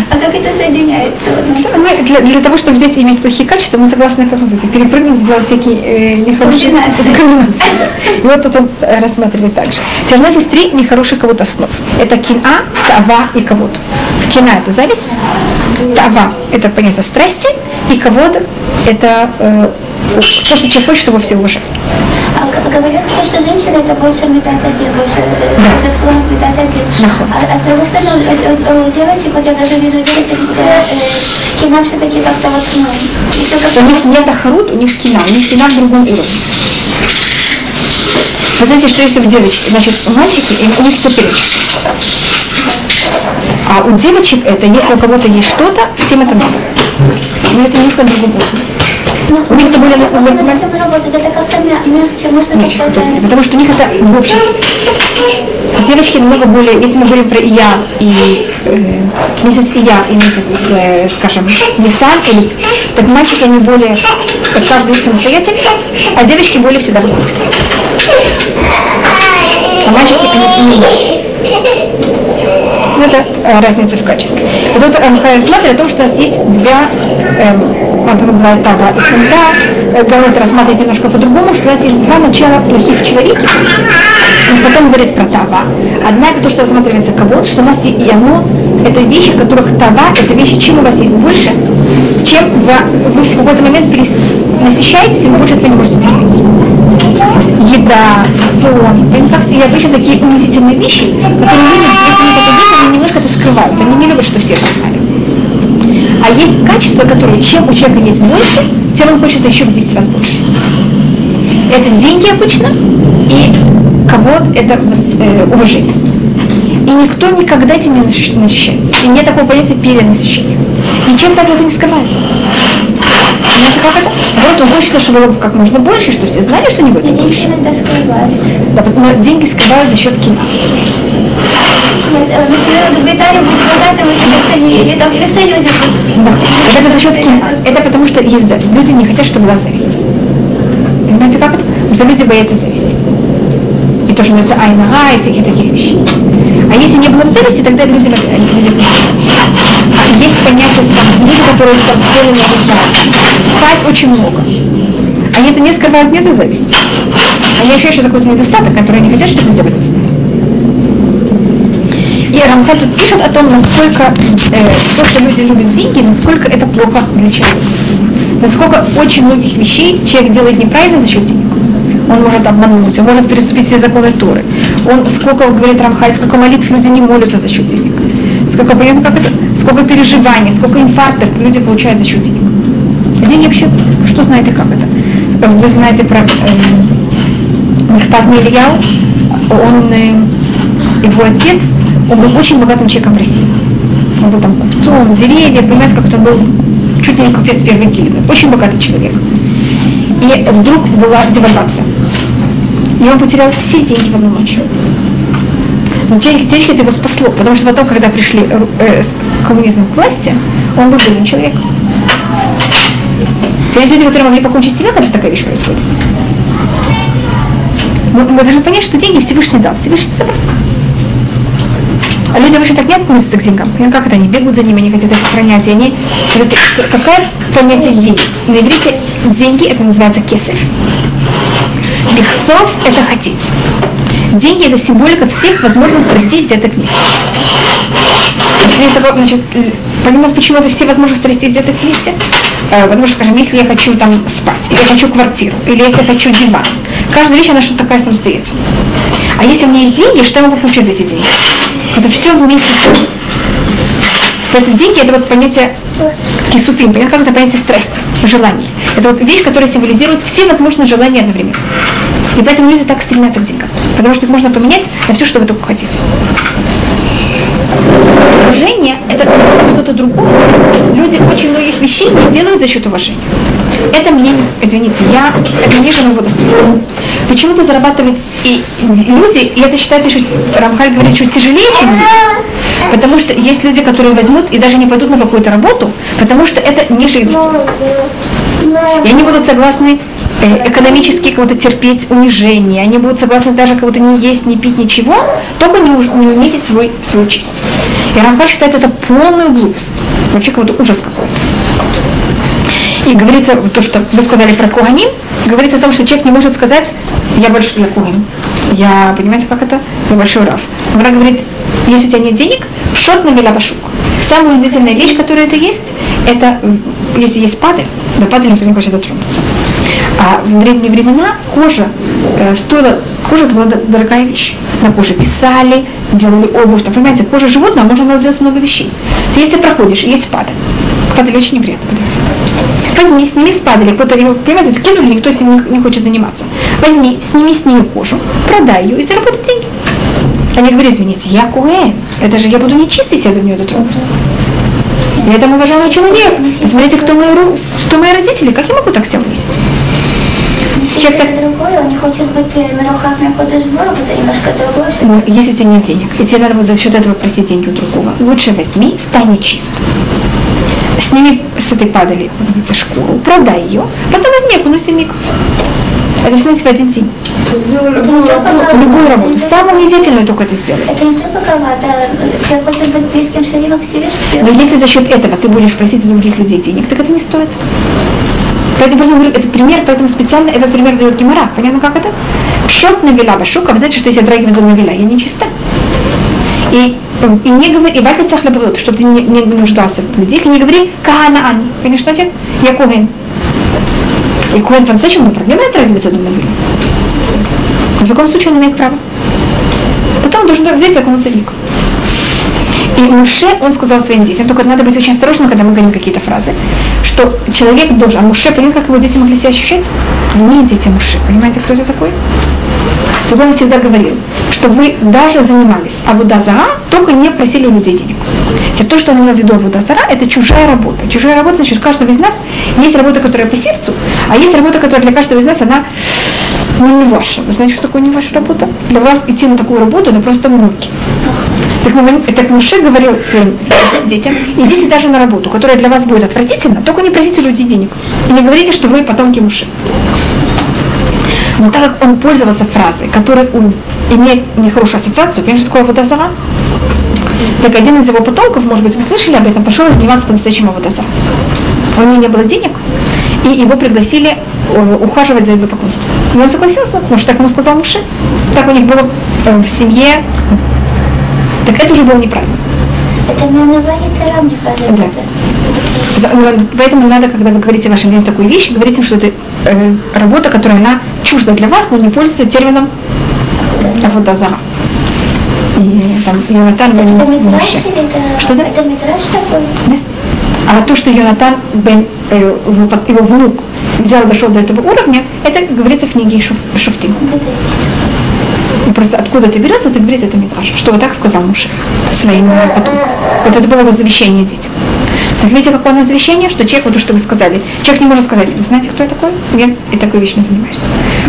А как это соединяется? Вот, ну, Мы для, для того, чтобы взять и иметь плохие качества, мы согласны как называется, перепрыгнуть, сделать всякие э, нехорошие Комбинации. И вот тут он рассматривает также. Теперь у нас есть три нехороших кого-то основ. Это кина, тава и кого-то. Кина это зависть, тава это понятно страсти, и кого-то это э, то, что человек хочет, чтобы все уважали. Говорят все, что женщина это больше метатодин, больше э, к метатодин. Нахуй. А, а с другой стороны, у, у- у девочек, вот я даже вижу девочек, э, э, кино все-таки как-то вот, ну, еще У как-то... них нет ахарут, у них кина, у них кина в другом уровне. Вы знаете, что если у девочки, значит, у мальчики, у них соперничество. А у девочек это, если у кого-то есть что-то, всем это надо. Но это немножко другой уровень. Ну, У них это более... работать, это как-то мя- мягче, можно Мягче, потому что у них это в обществе. Девочки намного более, если мы говорим про Ия и э, месяц Ия и месяц, э, скажем, Нисан, или, так мальчики они более, как каждый самостоятельно, а девочки более всегда в группе. А мальчики они не ну, это э, разница в качестве. Вот тут Рамхай смотрит о том, что у нас есть два, эм, это называет Тава и Хунда, э, Галат рассматривает немножко по-другому, что у нас есть два начала плохих человеки. Он потом говорит про Тава. Одна это то, что рассматривается кого что у нас и и оно, это вещи, которых Тава, это вещи, чем у вас есть больше, чем вы, вы в какой-то момент перес- насыщаетесь, и вы больше этого не можете терпеть еда, сон. И как и обычно такие унизительные вещи, которые люди, если они это видят, они немножко это скрывают. Они не любят, что все это знали. А есть качества, которые чем у человека есть больше, тем он хочет еще в 10 раз больше. Это деньги обычно, и кого это э, уважение. И никто никогда этим не насыщ- насыщается. И нет такого понятия перенасыщения. Ничем так это не скрывает. Понимаете, как это? Вот он хочет, чтобы было как можно больше, что все знали, что не будет Деньги больше. иногда скрывают. Да, но деньги скрывают за счет кино. Да. Вот это за счет кино. Это потому что есть. Люди не хотят, чтобы была зависть. Понимаете, как это? Потому что люди боятся зависти. И тоже называется айнага и всяких таких вещей. А если не было бы зависти, тогда люди, люди есть понятие люди, которые я не знаю, спать очень много. Они это не скрывают не за зависть. Они ощущают, что такой недостаток, который они хотят, чтобы люди об этом знали. И Рамхан тут пишет о том, насколько э, то, что люди любят деньги, насколько это плохо для человека. Насколько очень многих вещей человек делает неправильно за счет денег. Он может обмануть, он может переступить все законы Торы. Он, сколько, говорит Рамхай, сколько молитв люди не молятся за счет денег. Сколько, понятно, как это, сколько переживаний, сколько инфарктов люди получают за счет денег. Деньги вообще, что знаете, как это? Вы знаете про э, Мехтав Мильяу, он, э, его отец, он был очень богатым человеком в России. Он был там купцом, деревья, понимаете, как-то он был чуть ли не купец первой гильдии. Очень богатый человек. И вдруг была девальвация. И он потерял все деньги в одну ночь. Но это его спасло, потому что потом, когда пришли э, коммунизм к власти, он был бедный человек. То есть люди, которые могли покончить себя, когда такая вещь происходит. Но мы должны понять, что деньги Всевышний дал, Всевышний забрал. А люди вообще так не относятся к деньгам. Как это они бегут за ними, они хотят их охранять. И они... Какое понятие денег? На иврите деньги это называется кесарь. Бехсов – это хотеть. Деньги – это символика всех возможных страстей, взятых вместе. Есть такое, значит, понимаете, почему это все возможные страстей, взятых вместе? Э, потому что, скажем, если я хочу там спать, или я хочу квартиру, или если я хочу диван, каждая вещь, она что-то такая самостоятельная. А если у меня есть деньги, что я могу получить за эти деньги? Это все вместе. Поэтому деньги это вот понятие кисуфим, понятно, как это понятие страсти, желаний. Это вот вещь, которая символизирует все возможные желания одновременно. И поэтому люди так стремятся к деньгам. Потому что их можно поменять на все, что вы только хотите. Уважение – это что-то другое. Люди очень многих вещей не делают за счет уважения. Это мне, извините, я, это ниже моего достоинства. Почему-то зарабатывать и люди, и это считается, что Рамхаль говорит, что тяжелее, чем люди. Потому что есть люди, которые возьмут и даже не пойдут на какую-то работу, потому что это ниже их. И они будут согласны э, экономически кого-то терпеть унижение, они будут согласны даже кого-то не есть, не пить, ничего, только не, не унизить свой, свою честь. И Рамхаль считает это полную глупость, вообще какой-то ужас какой-то. И говорится, то, что вы сказали про Куганим, говорится о том, что человек не может сказать, я большой, я Куганим. Я, понимаете, как это? Я большой Раф. Гмара говорит, если у тебя нет денег, шот на велябашук. Самая удивительная вещь, которая это есть, это если есть падаль, до падали никто не хочет дотронуться. А в древние времена кожа э, стоила, кожа это была дорогая вещь. На коже писали, делали обувь. Там, понимаете, кожа животного можно было делать много вещей. Если проходишь, есть падаль. Падаль очень неприятно подается. Возьми, сними с падали, кто-то его, понимаете, кинули, никто этим не, не хочет заниматься. Возьми, сними с нее кожу, продай ее и заработай деньги. Они говорят, извините, я куэн, это же я буду нечистый, если я до нее дотронусь. Я там уважаемый человек. Посмотрите, кто мои, кто мои родители, как я могу так себя унизить? Человек так... другой, он не хочет быть Мерухак Мекодыш Бору, это немножко другое. Ну, если у тебя нет денег, и тебе надо будет за счет этого просить деньги у другого, лучше возьми, стань чист. Сними с этой падали видите, шкуру, продай ее, потом возьми, окунусь в миг. Это все в один день. Любую работу. Самую унизительную только это сделай. Это не только кого, это человек хочет быть близким все время к Всевышнему. Но если за счет этого ты будешь просить у других людей денег, так это не стоит. Поэтому просто говорю, это пример, поэтому специально этот пример дает Гимара. Понятно, как это? Шот навела башука, вы знаете, что если я драги везу навела, я не чиста. И, и не говори, и бальта цахлебрут, чтобы ты не, не нуждался в людей, и не говори каганаан. Конечно, значит, я куген. И куген по-настоящему проблема отравливаться до навела. В таком случае он имеет право. Потом должен взять в лик. И Муше, он сказал своим детям, только надо быть очень осторожным, когда мы говорим какие-то фразы, что человек должен, а Муше, понятно, как его дети могли себя ощущать? Не дети Муше, понимаете, кто это такой? Он всегда говорил, что вы даже занимались Абудазара, только не просили у людей денег. Теперь то, что он имел в виду Абудазара, это чужая работа. Чужая работа, значит, у каждого из нас есть работа, которая по сердцу, а есть работа, которая для каждого из нас, она ну, не ваша. Вы знаете, что такое не ваша работа? Для вас идти на такую работу, это просто муки. Так, так Муше говорил своим детям, идите даже на работу, которая для вас будет отвратительна, только не просите у людей денег. И не говорите, что вы потомки Муше. Но так как он пользовался фразой, которая имеет нехорошую ассоциацию, понимаете, что такое водозара? Так один из его потомков, может быть, вы слышали об этом, пошел заниматься по-настоящему водозара. У него не было денег, и его пригласили э, ухаживать за идолопоклонством. И он согласился, потому что так ему сказал Муше. Так у них было э, в семье. Так это уже было неправильно. Это Менавайта мне кажется. Да. Поэтому надо, когда вы говорите вашим детям такую вещь, говорите им, что это э, работа, которая она чужда для вас, но не пользуется термином Аводазара. И там Йонатан бен это... Что да? Это Мидраш такой? Да. А то, что Йонатан бен, э, его, внук взял, дошел до этого уровня, это говорится в книге Шуф-. И просто откуда это берется, это говорит это Митраш, что вот так сказал Муше своим потомкам. Вот это было его завещание детям. Видите, какое у нас завещание, что человек, вот то, что вы сказали, человек не может сказать, вы знаете, кто я такой? Я и такой вещь не занимаюсь.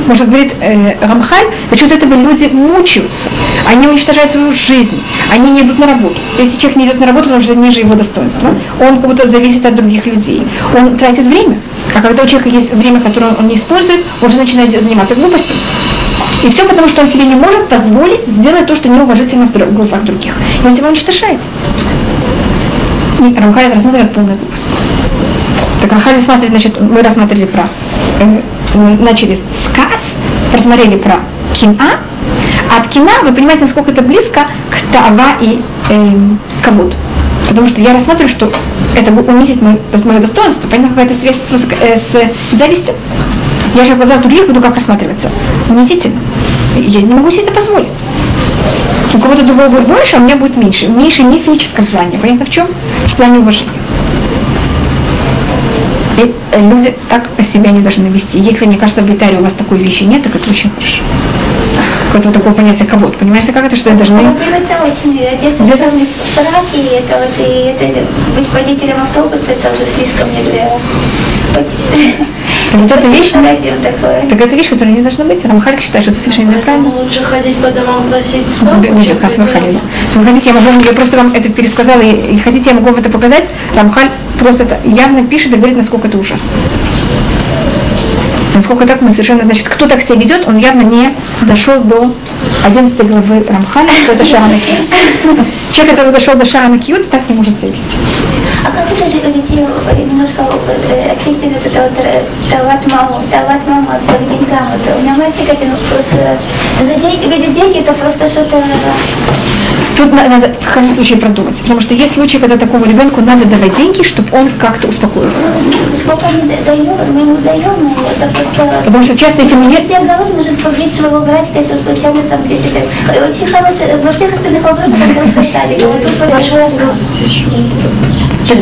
Может, говорит э, Рамхаль, за счет этого люди мучаются, они уничтожают свою жизнь, они не идут на работу. Если человек не идет на работу, потому что ниже его достоинства, он как будто зависит от других людей. Он тратит время. А когда у человека есть время, которое он не использует, он же начинает заниматься глупостями. И все потому, что он себе не может позволить сделать то, что неуважительно в глазах других. И он себя уничтожает. И Рамхаль это рассматривает как глупость. Так Рамхаль рассматривает, значит, мы рассмотрели про, э, мы начали с просмотрели про Кина, а от Кина вы понимаете, насколько это близко к Тава и э, Кабуд. Потому что я рассматриваю, что это унизит мое, мое достоинство, понятно, какая-то связь с, э, с завистью. Я же в глазах других буду как рассматриваться. Унизительно. Я не могу себе это позволить. У кого-то другого будет больше, а у меня будет меньше. Меньше не в физическом плане. Понятно в чем? В плане уважения. И люди так себя не должны вести. Если, мне кажется, в Италии у вас такой вещи нет, так это очень хорошо. Какое-то такое понятие кого Понимаете, как это, что я должна... Ну, это очень, одеться в черный фрак, и это вот, и это, быть водителем автобуса, это уже слишком не для... Так вот эта вещь, так это вещь, которая не должна быть. Рамхаль считает, что это совершенно неправильно. Лучше ходить по домам просить. Вы хотите, я могу, я просто вам это пересказала, и, хотите, я могу вам это показать. Рамхаль просто это явно пишет и говорит, насколько это ужасно. Насколько так мы совершенно, значит, кто так себя ведет, он явно не дошел до 11 главы Рамхаля, что это Шарана Человек, который дошел до Шарана Кьют, так не может вести. А как это же уйти немножко очистить вот это вот давать маму, давать маму от своих деньгам? Вот у меня мальчик ну, просто за деньги, видеть деньги это просто что-то Тут надо в каждом случае продумать, потому что есть случаи, когда такому ребенку надо давать деньги, чтобы он как-то успокоился. Сколько мы даем, мы ему даем, но это просто... Потому что часто, если мы нет... Диагноз может побить своего братика, если он случайно там 10 лет. Очень хороший, во всех остальных вопросах он просто садик, а вот тут вот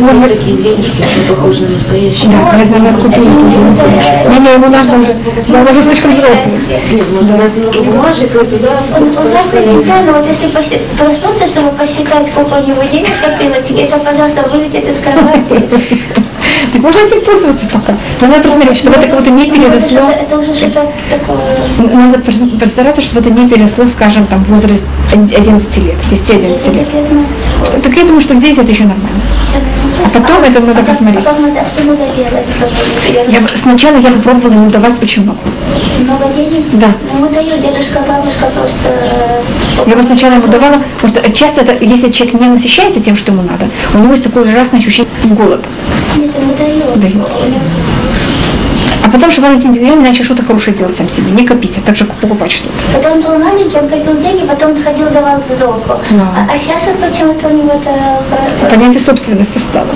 можно такие денежки, что похожи на настоящие. Да, я знаю, как купила. Не, не, ему нужно уже, я уже слишком взрослый. Нет, можно дать много бумажек, и туда... Он ужасно но вот если проснуться, чтобы посчитать, сколько у него денег копилось, это, пожалуйста, вылетит из кровати. Так можно этим пользоваться пока. Но надо посмотреть, чтобы это кого-то не переросло. Это уже что-то такое. Надо постараться, чтобы это не переросло, скажем, там возраст 11 лет, 10-11 лет. Так я думаю, что в 9 это еще нормально. А потом это надо посмотреть. Что надо делать? Я, сначала я бы пробовала ему давать очень много. Много денег? Да. Ну, дают дедушка, бабушка просто... э, Я бы сначала ему давала, потому что часто это, если человек не насыщается тем, что ему надо, у него есть такое ужасное ощущение голода. Нет, ему дают. Дают. А потом, чтобы он эти деньги начал что-то хорошее делать сам себе, не копить, а также покупать что-то. Когда он был маленький, он копил деньги, потом ходил, давал за долгу. Да. А, а сейчас он почему-то у него это... Понятие собственности стало.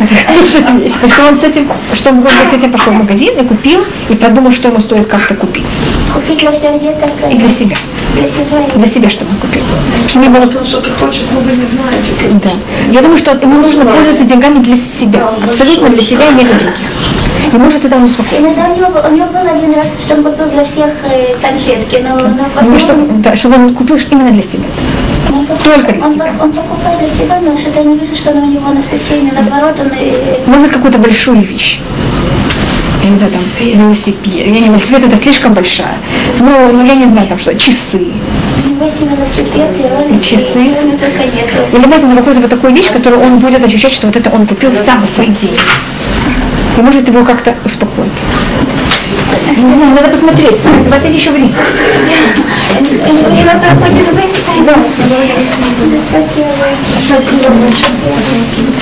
Так что он с этим, что он с этим пошел в магазин и купил, и подумал, что ему стоит как-то купить. Купить для всех деток. э, И для себя. Для себя. Для себя, что он купил. Чтобы не было Он что-то хочет, но вы не знаете. Да. Я думаю, что ему нужно пользоваться деньгами для себя. Абсолютно для себя и не для других. И может тогда он успокоится. Иногда у него, у него был один раз, что он купил для всех э, конфетки, но, но Ну, потом... чтобы, да, чтобы он купил именно для себя. он только для он, себя. Он покупает для себя, но что-то я не вижу, что у него насыщение. Наоборот, он... э, Может быть, какую-то большую вещь. Я не знаю, там, велосипед. Я не велосипед, это слишком большая. Ну, ну, я не знаю, там что, часы. И и Часы. и. Или, знаете, ну, какую-то вот такую вещь, которую он будет ощущать, что вот это он купил сам за свои деньги. И может его как-то успокоить. Не знаю, надо посмотреть. У вас есть еще время. Спасибо.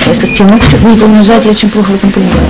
Если с тем, не помножать, я очень плохо в этом понимаю.